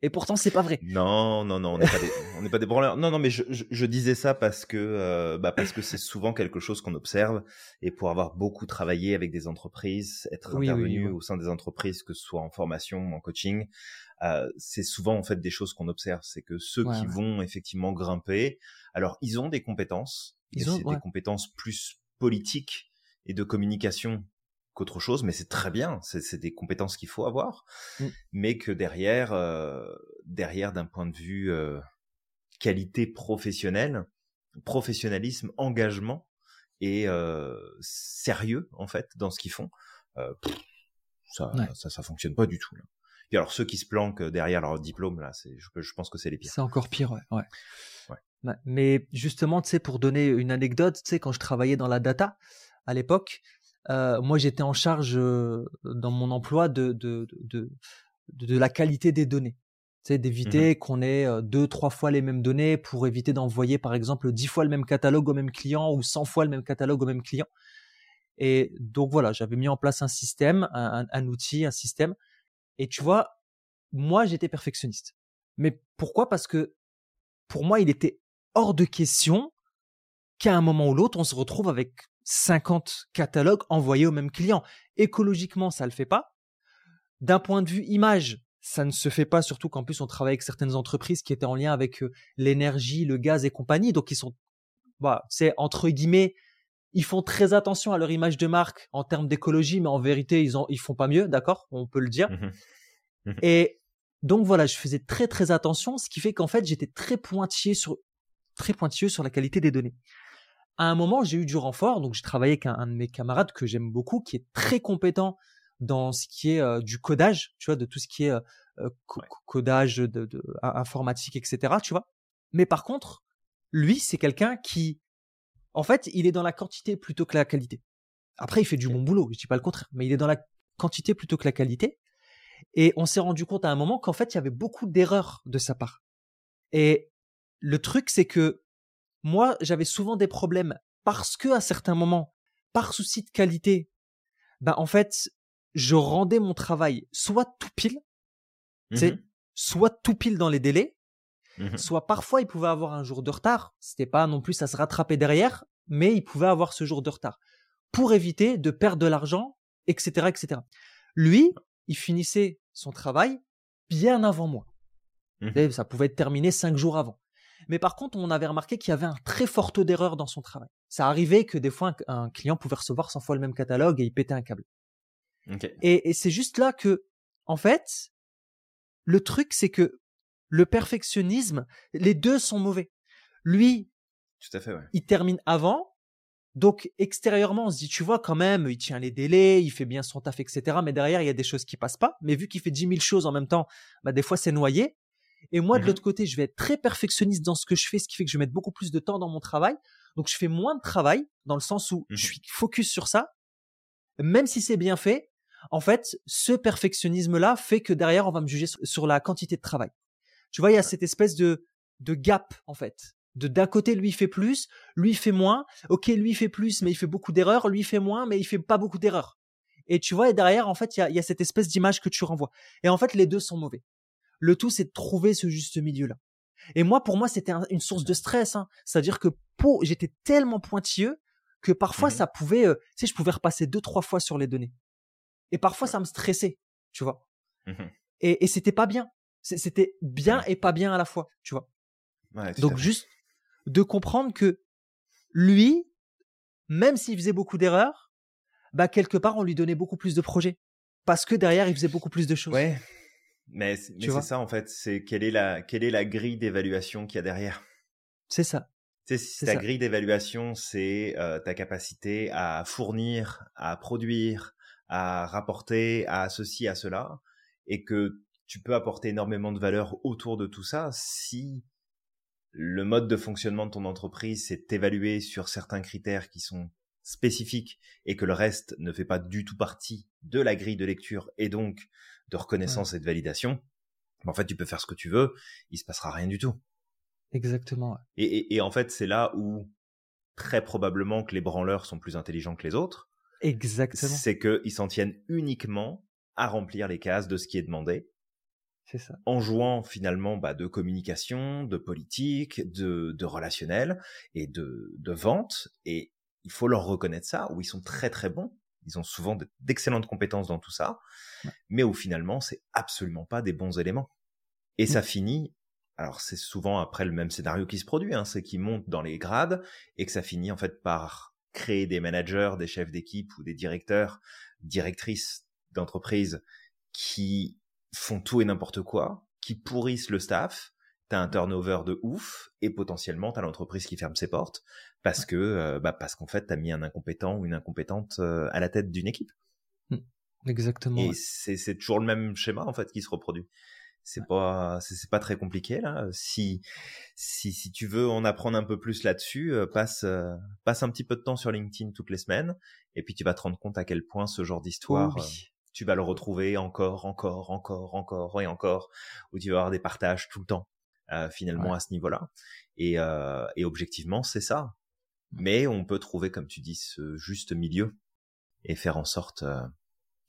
Et pourtant, c'est pas vrai. Non, non, non, on n'est pas, des, pas des branleurs. Non, non, mais je, je, disais ça parce que, euh, bah parce que c'est souvent quelque chose qu'on observe. Et pour avoir beaucoup travaillé avec des entreprises, être intervenu au sein des entreprises, que ce soit en formation, en coaching, euh, c'est souvent en fait des choses qu'on observe. C'est que ceux qui vont effectivement grimper, alors ils ont des compétences. Ils ont des compétences plus politiques et de communication qu'autre chose, mais c'est très bien, c'est des compétences qu'il faut avoir, mmh. mais que derrière, euh, derrière d'un point de vue euh, qualité professionnelle, professionnalisme, engagement et euh, sérieux en fait dans ce qu'ils font, ça, ça, ça fonctionne pas du tout. Là. Et alors ceux qui se planquent derrière leur diplôme là, c'est, je, je, pense que c'est les pires. C'est encore pire, ouais. ouais. ouais. Mais justement, tu sais, pour donner une anecdote, tu sais, quand je travaillais dans la data à l'époque, euh, moi j'étais en charge euh, dans mon emploi de, de, de, de, la qualité des données. C'est d'éviter mmh qu'on ait euh, deux, trois fois les mêmes données pour éviter d'envoyer par exemple dix fois le même catalogue au même client ou cent fois le même catalogue au même client. Et donc voilà, j'avais mis en place un système, un, un, outil, un système. Et tu vois, moi j'étais perfectionniste. Mais pourquoi? Parce que pour moi, il était hors de question qu'à un moment ou l'autre, on se retrouve avec 50 catalogues envoyés au même client. Écologiquement, ça ne le fait pas. D'un point de vue image, ça ne se fait pas, surtout qu'en plus on travaille avec certaines entreprises qui étaient en lien avec euh, l'énergie, le gaz et compagnie, donc ils sont, voilà, c'est entre guillemets, ils font très attention à leur image de marque en termes d'écologie, mais en vérité ils ne ils font pas mieux, d'accord, on peut le dire. Mmh mmh et donc voilà, je faisais très très attention, ce qui fait qu'en fait j'étais très pointillé sur très pointilleux sur la qualité des données à un moment, j'ai eu du renfort, donc j'ai travaillé avec un, de mes camarades que j'aime beaucoup, qui est très compétent dans ce qui est euh, du codage, tu vois, de tout ce qui est euh, euh, codage de, informatique, etc. Tu vois. Mais par contre, lui, c'est quelqu'un qui, en fait, il est dans la quantité plutôt que la qualité. Après, il fait du bon boulot, je dis pas le contraire, mais il est dans la quantité plutôt que la qualité. Et on s'est rendu compte à un moment qu'en fait, il y avait beaucoup d'erreurs de sa part. Et le truc, c'est que moi, j'avais souvent des problèmes parce que à certains moments, par souci de qualité, ben en fait, je rendais mon travail soit tout pile, c'est mmh soit tout pile dans les délais, mmh soit parfois il pouvait avoir un jour de retard. C'était pas non plus à se rattraper derrière, mais il pouvait avoir ce jour de retard pour éviter de perdre de l'argent, etc., etc. Lui, il finissait son travail bien avant moi. Mmh ça pouvait être terminé cinq jours avant. Mais par contre, on avait remarqué qu'il y avait un très fort taux d'erreur dans son travail. Ça arrivait que des fois, un, client pouvait recevoir 100 fois le même catalogue et il pétait un câble. Et, c'est juste là que, en fait, le truc, c'est que le perfectionnisme, les deux sont mauvais. Lui, Tout à fait, il termine avant, donc extérieurement, on se dit, tu vois, quand même, il tient les délais, il fait bien son taf, etc. Mais derrière, il y a des choses qui passent pas. Mais vu qu'il fait 10 000 choses en même temps, bah, des fois, c'est noyé. Et moi, de Mhm. l'autre côté, je vais être très perfectionniste dans ce que je fais, ce qui fait que je vais mettre beaucoup plus de temps dans mon travail. Donc, je fais moins de travail dans le sens où Mhm. je suis focus sur ça. Même si c'est bien fait, en fait, ce perfectionnisme-là fait que derrière, on va me juger sur, sur la quantité de travail. Tu vois, il y a cette espèce de, de gap, en fait. De d'un côté, lui fait plus, lui fait moins. Ok, lui fait plus, mais il fait beaucoup d'erreurs. Lui fait moins, mais il fait pas beaucoup d'erreurs. Et tu vois, et derrière, en fait, il y a, il y a cette espèce d'image que tu renvoies. Et en fait, les deux sont mauvais. Le tout, c'est de trouver ce juste milieu-là. Et moi, pour moi, c'était un- une source de stress. Hein. C'est-à-dire que pour, j'étais tellement pointilleux que parfois, Mhm. ça pouvait, euh, tu sais, je pouvais repasser deux, trois fois sur les données. Et parfois, ça me stressait, tu vois. Mhm. Et, et c'était pas bien. C'était bien Ouais. et pas bien à la fois, tu vois. Ouais, Donc juste de comprendre que lui, même s'il faisait beaucoup d'erreurs, bah quelque part on lui donnait beaucoup plus de projets parce que derrière il faisait beaucoup plus de choses. Ouais, mais, c'est- mais c'est ça en fait, c'est quelle est la quelle est la grille d'évaluation qu'il y a derrière? C'est ça. Si C'est ta ça. grille d'évaluation, c'est euh, ta capacité à fournir, à produire, à rapporter, à ceci, à cela, et que tu peux apporter énormément de valeur autour de tout ça, si le mode de fonctionnement de ton entreprise, c'est évalué sur certains critères qui sont spécifiques et que le reste ne fait pas du tout partie de la grille de lecture et donc de reconnaissance et de validation, en fait, tu peux faire ce que tu veux, il se passera rien du tout. Exactement. Et, et- et en fait, c'est là où très probablement que les branleurs sont plus intelligents que les autres, Exactement. c'est qu'ils s'en tiennent uniquement à remplir les cases de ce qui est demandé, C'est ça. en jouant finalement bah, de communication, de politique, de, de relationnel et de, de vente. Et il faut leur reconnaître ça, où ils sont très très bons. Ils ont souvent de- d'excellentes compétences dans tout ça, Ouais. mais où finalement, c'est absolument pas des bons éléments. Et ça Mm. finit, alors c'est souvent après le même scénario qui se produit, hein, c'est qu'ils montent dans les grades et que ça finit en fait par créer des managers, des chefs d'équipe ou des directeurs, directrices d'entreprise qui font tout et n'importe quoi, qui pourrissent le staff, t'as un turnover de ouf et potentiellement t'as l'entreprise qui ferme ses portes parce que euh, bah parce qu'en fait t'as mis un incompétent ou une incompétente euh, à la tête d'une équipe. Exactement. Et ouais. c'est c'est toujours le même schéma en fait qui se reproduit. C'est pas c'est pas très compliqué là. Si si si tu veux en apprendre un peu plus là-dessus, euh, passe passe un petit peu de temps sur LinkedIn toutes les semaines et puis tu vas te rendre compte à quel point ce genre d'histoire euh, tu vas le retrouver encore encore encore encore et encore où tu vas avoir des partages tout le temps euh, finalement Ouais. à ce niveau-là. Et euh, et objectivement, c'est ça. Mais on peut trouver comme tu dis ce juste milieu et faire en sorte euh,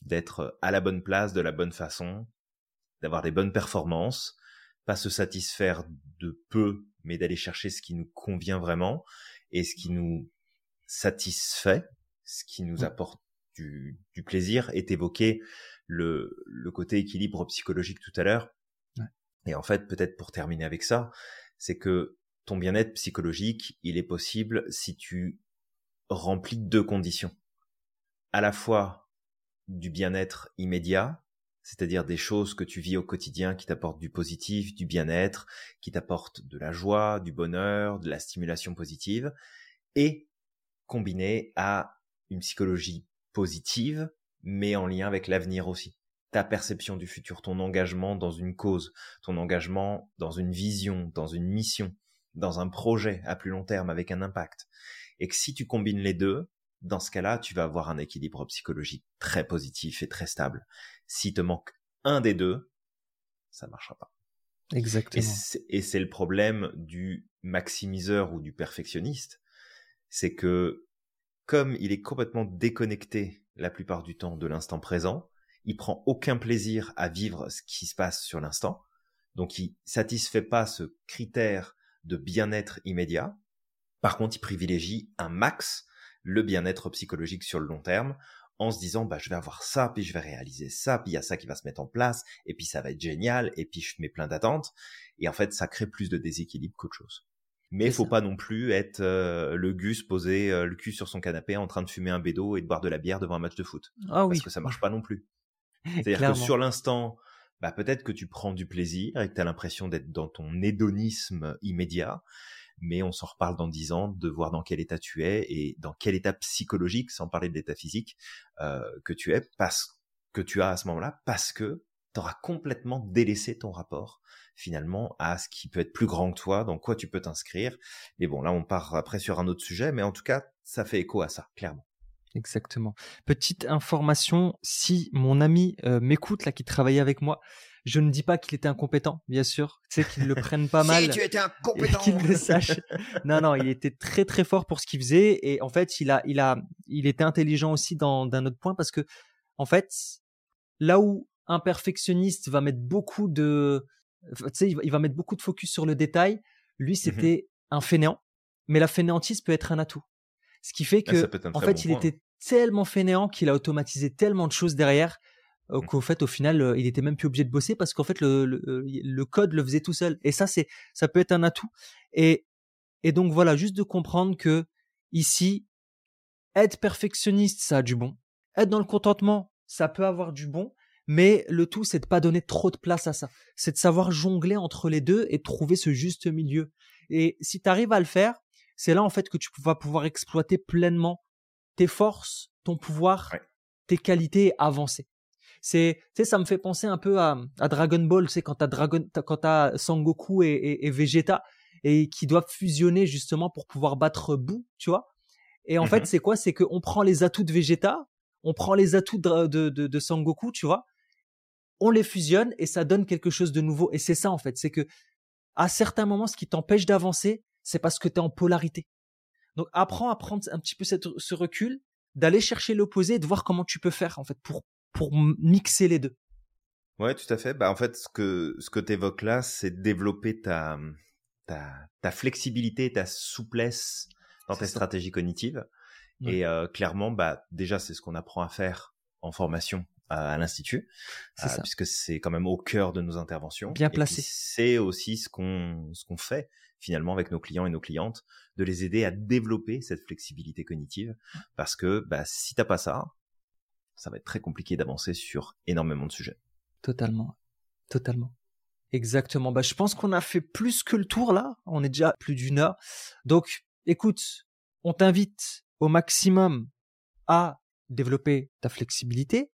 d'être à la bonne place, de la bonne façon, d'avoir des bonnes performances, pas se satisfaire de peu, mais d'aller chercher ce qui nous convient vraiment et ce qui nous satisfait, ce qui nous Ouais. apporte du, du plaisir. Et évoqué le, le côté équilibre psychologique tout à l'heure. Ouais. Et en fait, peut-être pour terminer avec ça, c'est que ton bien-être psychologique, il est possible si tu remplis deux conditions. À la fois du bien-être immédiat, c'est-à-dire des choses que tu vis au quotidien qui t'apportent du positif, du bien-être, qui t'apportent de la joie, du bonheur, de la stimulation positive, et combiné à une psychologie positive, mais en lien avec l'avenir aussi. Ta perception du futur, ton engagement dans une cause, ton engagement dans une vision, dans une mission, dans un projet à plus long terme avec un impact. Et que si tu combines les deux, dans ce cas-là, tu vas avoir un équilibre psychologique très positif et très stable. S'il te manque un des deux, ça marchera pas. Exactement. et c'est le problème du maximiseur ou du perfectionniste, c'est que comme il est complètement déconnecté la plupart du temps de l'instant présent, il prend aucun plaisir à vivre ce qui se passe sur l'instant, donc il satisfait pas ce critère de bien-être immédiat. Par contre, il privilégie un max le bien-être psychologique sur le long terme en se disant bah je vais avoir ça puis je vais réaliser ça puis il y a ça qui va se mettre en place et puis ça va être génial et puis je mets plein d'attentes et en fait ça crée plus de déséquilibre qu'autre chose. Mais C'est faut ça. pas non plus être euh, le gus posé euh, le cul sur son canapé en train de fumer un bédo et de boire de la bière devant un match de foot Ah oui. parce que ça marche pas non plus. C'est-à-dire que sur l'instant, bah peut-être que tu prends du plaisir et que tu as l'impression d'être dans ton hédonisme immédiat, mais on s'en reparle dans dix ans, de voir dans quel état tu es et dans quel état psychologique, sans parler de l'état physique, euh, que tu es, parce que tu as à ce moment-là, parce que tu auras complètement délaissé ton rapport finalement à ce qui peut être plus grand que toi, dans quoi tu peux t'inscrire. Et bon, là, on part après sur un autre sujet, mais en tout cas, ça fait écho à ça, clairement. Exactement. Petite information, si mon ami euh, m'écoute, là, qui travaillait avec moi, je ne dis pas qu'il était incompétent, bien sûr. Tu sais qu'ils le prennent pas mal. si tu étais incompétent. Qu'il le sache. non, non, il était très très fort pour ce qu'il faisait et en fait, il a, il a, il était intelligent aussi dans d'un autre point parce que, en fait, là où un perfectionniste va mettre beaucoup de, tu sais, il va mettre beaucoup de focus sur le détail. Lui, mmh c'était un fainéant, mais la fainéantise peut être un atout. Ce qui fait ah, que, en fait, il était tellement fainéant qu'il a automatisé tellement de choses derrière mmh. qu'au fait, au final, euh, il était même plus obligé de bosser parce qu'en fait, le, le, euh, le, code le faisait tout seul. Et ça, c'est, ça peut être un atout. Et, et donc voilà, juste de comprendre que ici, être perfectionniste, ça a du bon. Être dans le contentement, ça peut avoir du bon. Mais le tout, c'est de pas donner trop de place à ça. C'est de savoir jongler entre les deux et trouver ce juste milieu. Et si tu arrives à le faire, c'est là en fait que tu vas pouvoir exploiter pleinement tes forces, ton pouvoir, tes qualités avancées. C'est, tu sais, ça me fait penser un peu à, Dragon Ball, c'est quand t'as Dragon, quand t'as Sangoku et, et, Vegeta et qui doivent fusionner justement pour pouvoir battre Boo, tu vois. Et en fait, mhm. c'est quoi? C'est qu'on prend les atouts de Vegeta, on prend les atouts de, de, de, de Sangoku, tu vois, on les fusionne et ça donne quelque chose de nouveau. Et c'est ça en fait, c'est que à certains moments, ce qui t'empêche d'avancer, c'est parce que tu es en polarité. Donc apprends à prendre un petit peu ce recul, d'aller chercher l'opposé et de voir comment tu peux faire en fait pour pour mixer les deux. Ouais, tout à fait. Bah en fait, ce que ce que évoques là, c'est développer ta ta ta flexibilité, ta souplesse dans tes stratégies cognitives. Et euh, clairement, bah déjà, c'est ce qu'on apprend à faire en formation à, l'institut, euh, puisque c'est quand même au cœur de nos interventions. Bien placé. C'est aussi ce qu'on ce qu'on fait finalement avec nos clients et nos clientes, de les aider à développer cette flexibilité cognitive, parce que bah, si t'as pas ça, ça va être très compliqué d'avancer sur énormément de sujets. Totalement, totalement. Exactement. Bah, je pense qu'on a fait plus que le tour là. On est déjà plus d'une heure. Donc, écoute, on t'invite au maximum à développer ta flexibilité,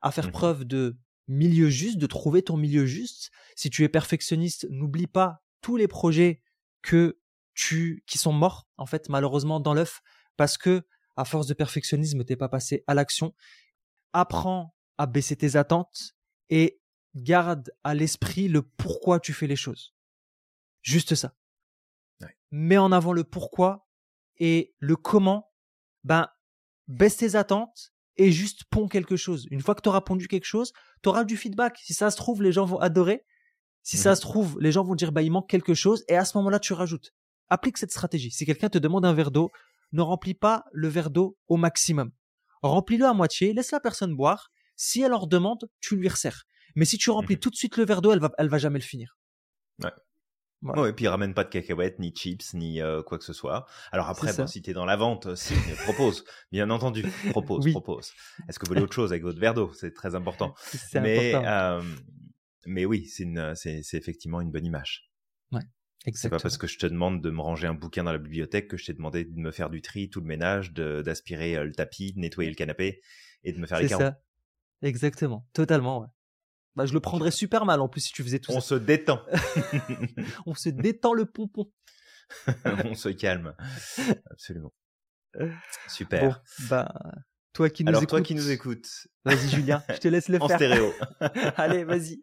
à faire mmh preuve de milieu juste, de trouver ton milieu juste. Si tu es perfectionniste, n'oublie pas tous les projets que tu, qui sont morts, en fait, malheureusement, dans l'œuf, parce que, à force de perfectionnisme, t'es pas passé à l'action. Apprends à baisser tes attentes et garde à l'esprit le pourquoi tu fais les choses. Juste ça. Mets en avant le pourquoi et le comment. Ben, baisse tes attentes et juste pond quelque chose. Une fois que tu auras pondu quelque chose, tu auras du feedback. Si ça se trouve, les gens vont adorer. Si ça se trouve, les gens vont dire bah il manque quelque chose et à ce moment-là tu rajoutes. Applique cette stratégie. Si quelqu'un te demande un verre d'eau, ne remplis pas le verre d'eau au maximum. Remplis-le à moitié, laisse la personne boire. Si elle en demande, tu lui resserres. Mais si tu remplis mhm. tout de suite le verre d'eau, elle va, elle va jamais le finir. Ouais. Ouais, et puis ramène pas de cacahuètes, ni chips, ni euh, quoi que ce soit. Alors après, bon, si t'es dans la vente, si, propose, bien entendu, propose, propose. Est-ce que vous voulez autre chose avec votre verre d'eau? C'est très important. Mais important. Euh, mais oui, c'est une, c'est, effectivement une bonne image. Ouais. Exactement. C'est pas parce que je te demande de me ranger un bouquin dans la bibliothèque que je t'ai demandé de me faire du tri, tout le ménage, d'aspirer euh, le tapis, de nettoyer le canapé et de me faire les carreaux. C'est ça. Exactement. Totalement, ouais. Bah, je le prendrais super mal en plus si tu faisais tout On ça. On se détend. On se détend le pompon. On se calme. Absolument. Super. Bon, bah, toi qui nous Alors, écoutes. toi qui nous écoutes. Vas-y, Julien, je te laisse le en faire. En stéréo. Allez, vas-y.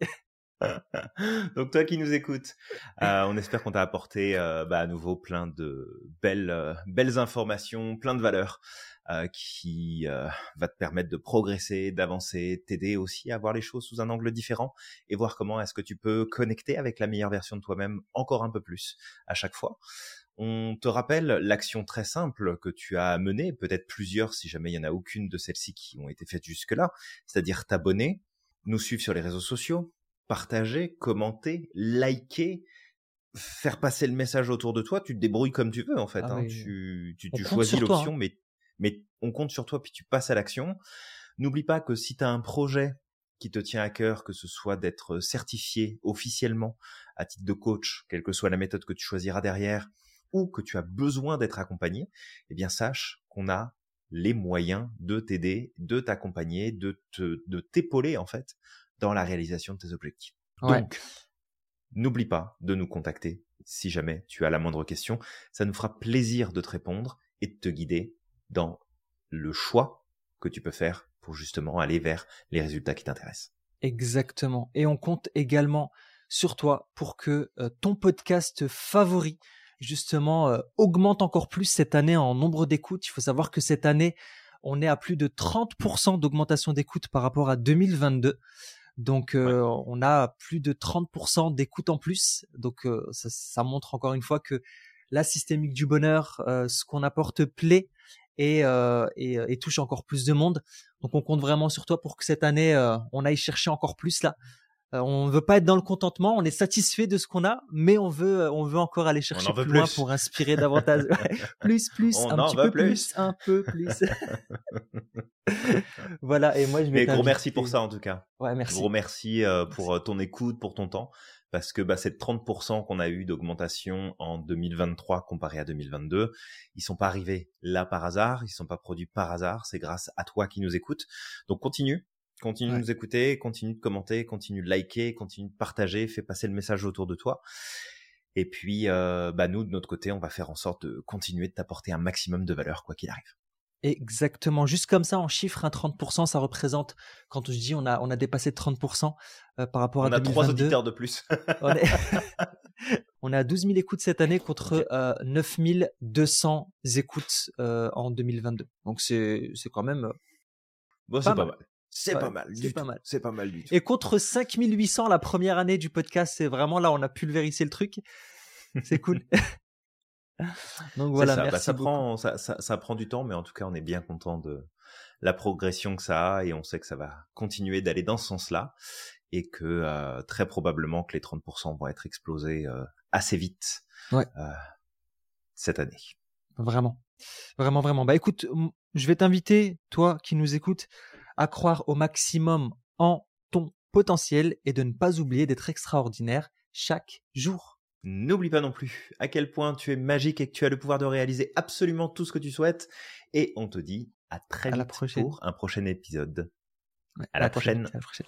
Donc toi qui nous écoutes, euh, on espère qu'on t'a apporté euh, bah, à nouveau plein de belles, euh, belles informations, plein de valeurs qui va te permettre de progresser, d'avancer, t'aider aussi à voir les choses sous un angle différent et voir comment est-ce que tu peux connecter avec la meilleure version de toi-même encore un peu plus à chaque fois. On te rappelle l'action très simple que tu as menée, peut-être plusieurs si jamais il y en a aucune de celles-ci qui ont été faites jusque-là, c'est-à-dire t'abonner, nous suivre sur les réseaux sociaux, partager, commenter, liker, faire passer le message autour de toi. Tu te débrouilles comme tu veux en fait. Ah hein. Tu, tu, tu choisis l'option, hein. mais, mais on compte sur toi puis tu passes à l'action. N'oublie pas que si tu as un projet qui te tient à cœur, que ce soit d'être certifié officiellement à titre de coach, quelle que soit la méthode que tu choisiras derrière, ou que tu as besoin d'être accompagné, eh bien sache qu'on a les moyens de t'aider, de t'accompagner, de te, de t'épauler en fait dans la réalisation de tes objectifs. Donc, n'oublie pas de nous contacter si jamais tu as la moindre question. Ça nous fera plaisir de te répondre et de te guider dans le choix que tu peux faire pour justement aller vers les résultats qui t'intéressent. Exactement. Et on compte également sur toi pour que euh, ton podcast favori justement euh, augmente encore plus cette année en nombre d'écoutes. Il faut savoir que cette année, on est à plus de 30% d'augmentation d'écoute par rapport à 2022. Donc euh, on a plus de 30% d'écoute en plus. Donc ça, ça, montre encore une fois que la systémique du bonheur, ce qu'on apporte plaît et, et, et, touche encore plus de monde. Donc on compte vraiment sur toi pour que cette année on aille chercher encore plus là euh, on veut pas être dans le contentement, on est satisfait de ce qu'on a, mais on veut, euh, on veut encore aller chercher plus, loin pour inspirer davantage. plus, plus, un petit peu plus. un peu plus. voilà. Et moi, je. Mais gros merci pour ça en tout cas. Ouais, merci. Gros merci euh, pour ton écoute, pour ton temps, parce que bah, cette 30% qu'on a eu d'augmentation en 2023 comparé à 2022, ils sont pas arrivés là par hasard, ils sont pas produits par hasard. C'est grâce à toi qui nous écoutes. Donc continue, Continue de nous écouter, continue de commenter, continue de liker, continue de partager, fais passer le message autour de toi. Et puis, euh, bah nous, de notre côté, on va faire en sorte de continuer de t'apporter un maximum de valeur, quoi qu'il arrive. Exactement. Juste comme ça, en chiffre, un 30%, ça représente, quand je dis on a, on a dépassé 30% euh, par rapport à 2022. On a trois auditeurs de plus. on, est... on a 12 000 écoutes cette année contre euh, 9 200 écoutes euh, en 2022. Donc c'est, quand même. Bon, c'est pas mal. C'est pas mal. C'est pas mal. C'est pas mal du tout. Et contre 5800 la première année du podcast, c'est vraiment là on a pulvérisé le truc. C'est cool. Donc voilà, ça. Bah, merci ça prend ça, ça, ça, prend du temps, mais en tout cas, on est bien content de la progression que ça a et on sait que ça va continuer d'aller dans ce sens-là et que euh, très probablement que les 30% vont être explosés euh, assez vite ouais. euh, cette année. Vraiment, vraiment, vraiment. Bah écoute, je vais t'inviter, toi qui nous écoutes, à croire au maximum en ton potentiel et de ne pas oublier d'être extraordinaire chaque jour. N'oublie pas non plus à quel point tu es magique et que tu as le pouvoir de réaliser absolument tout ce que tu souhaites. Et on te dit à très vite pour un prochain épisode. à, la prochaine. À la prochaine.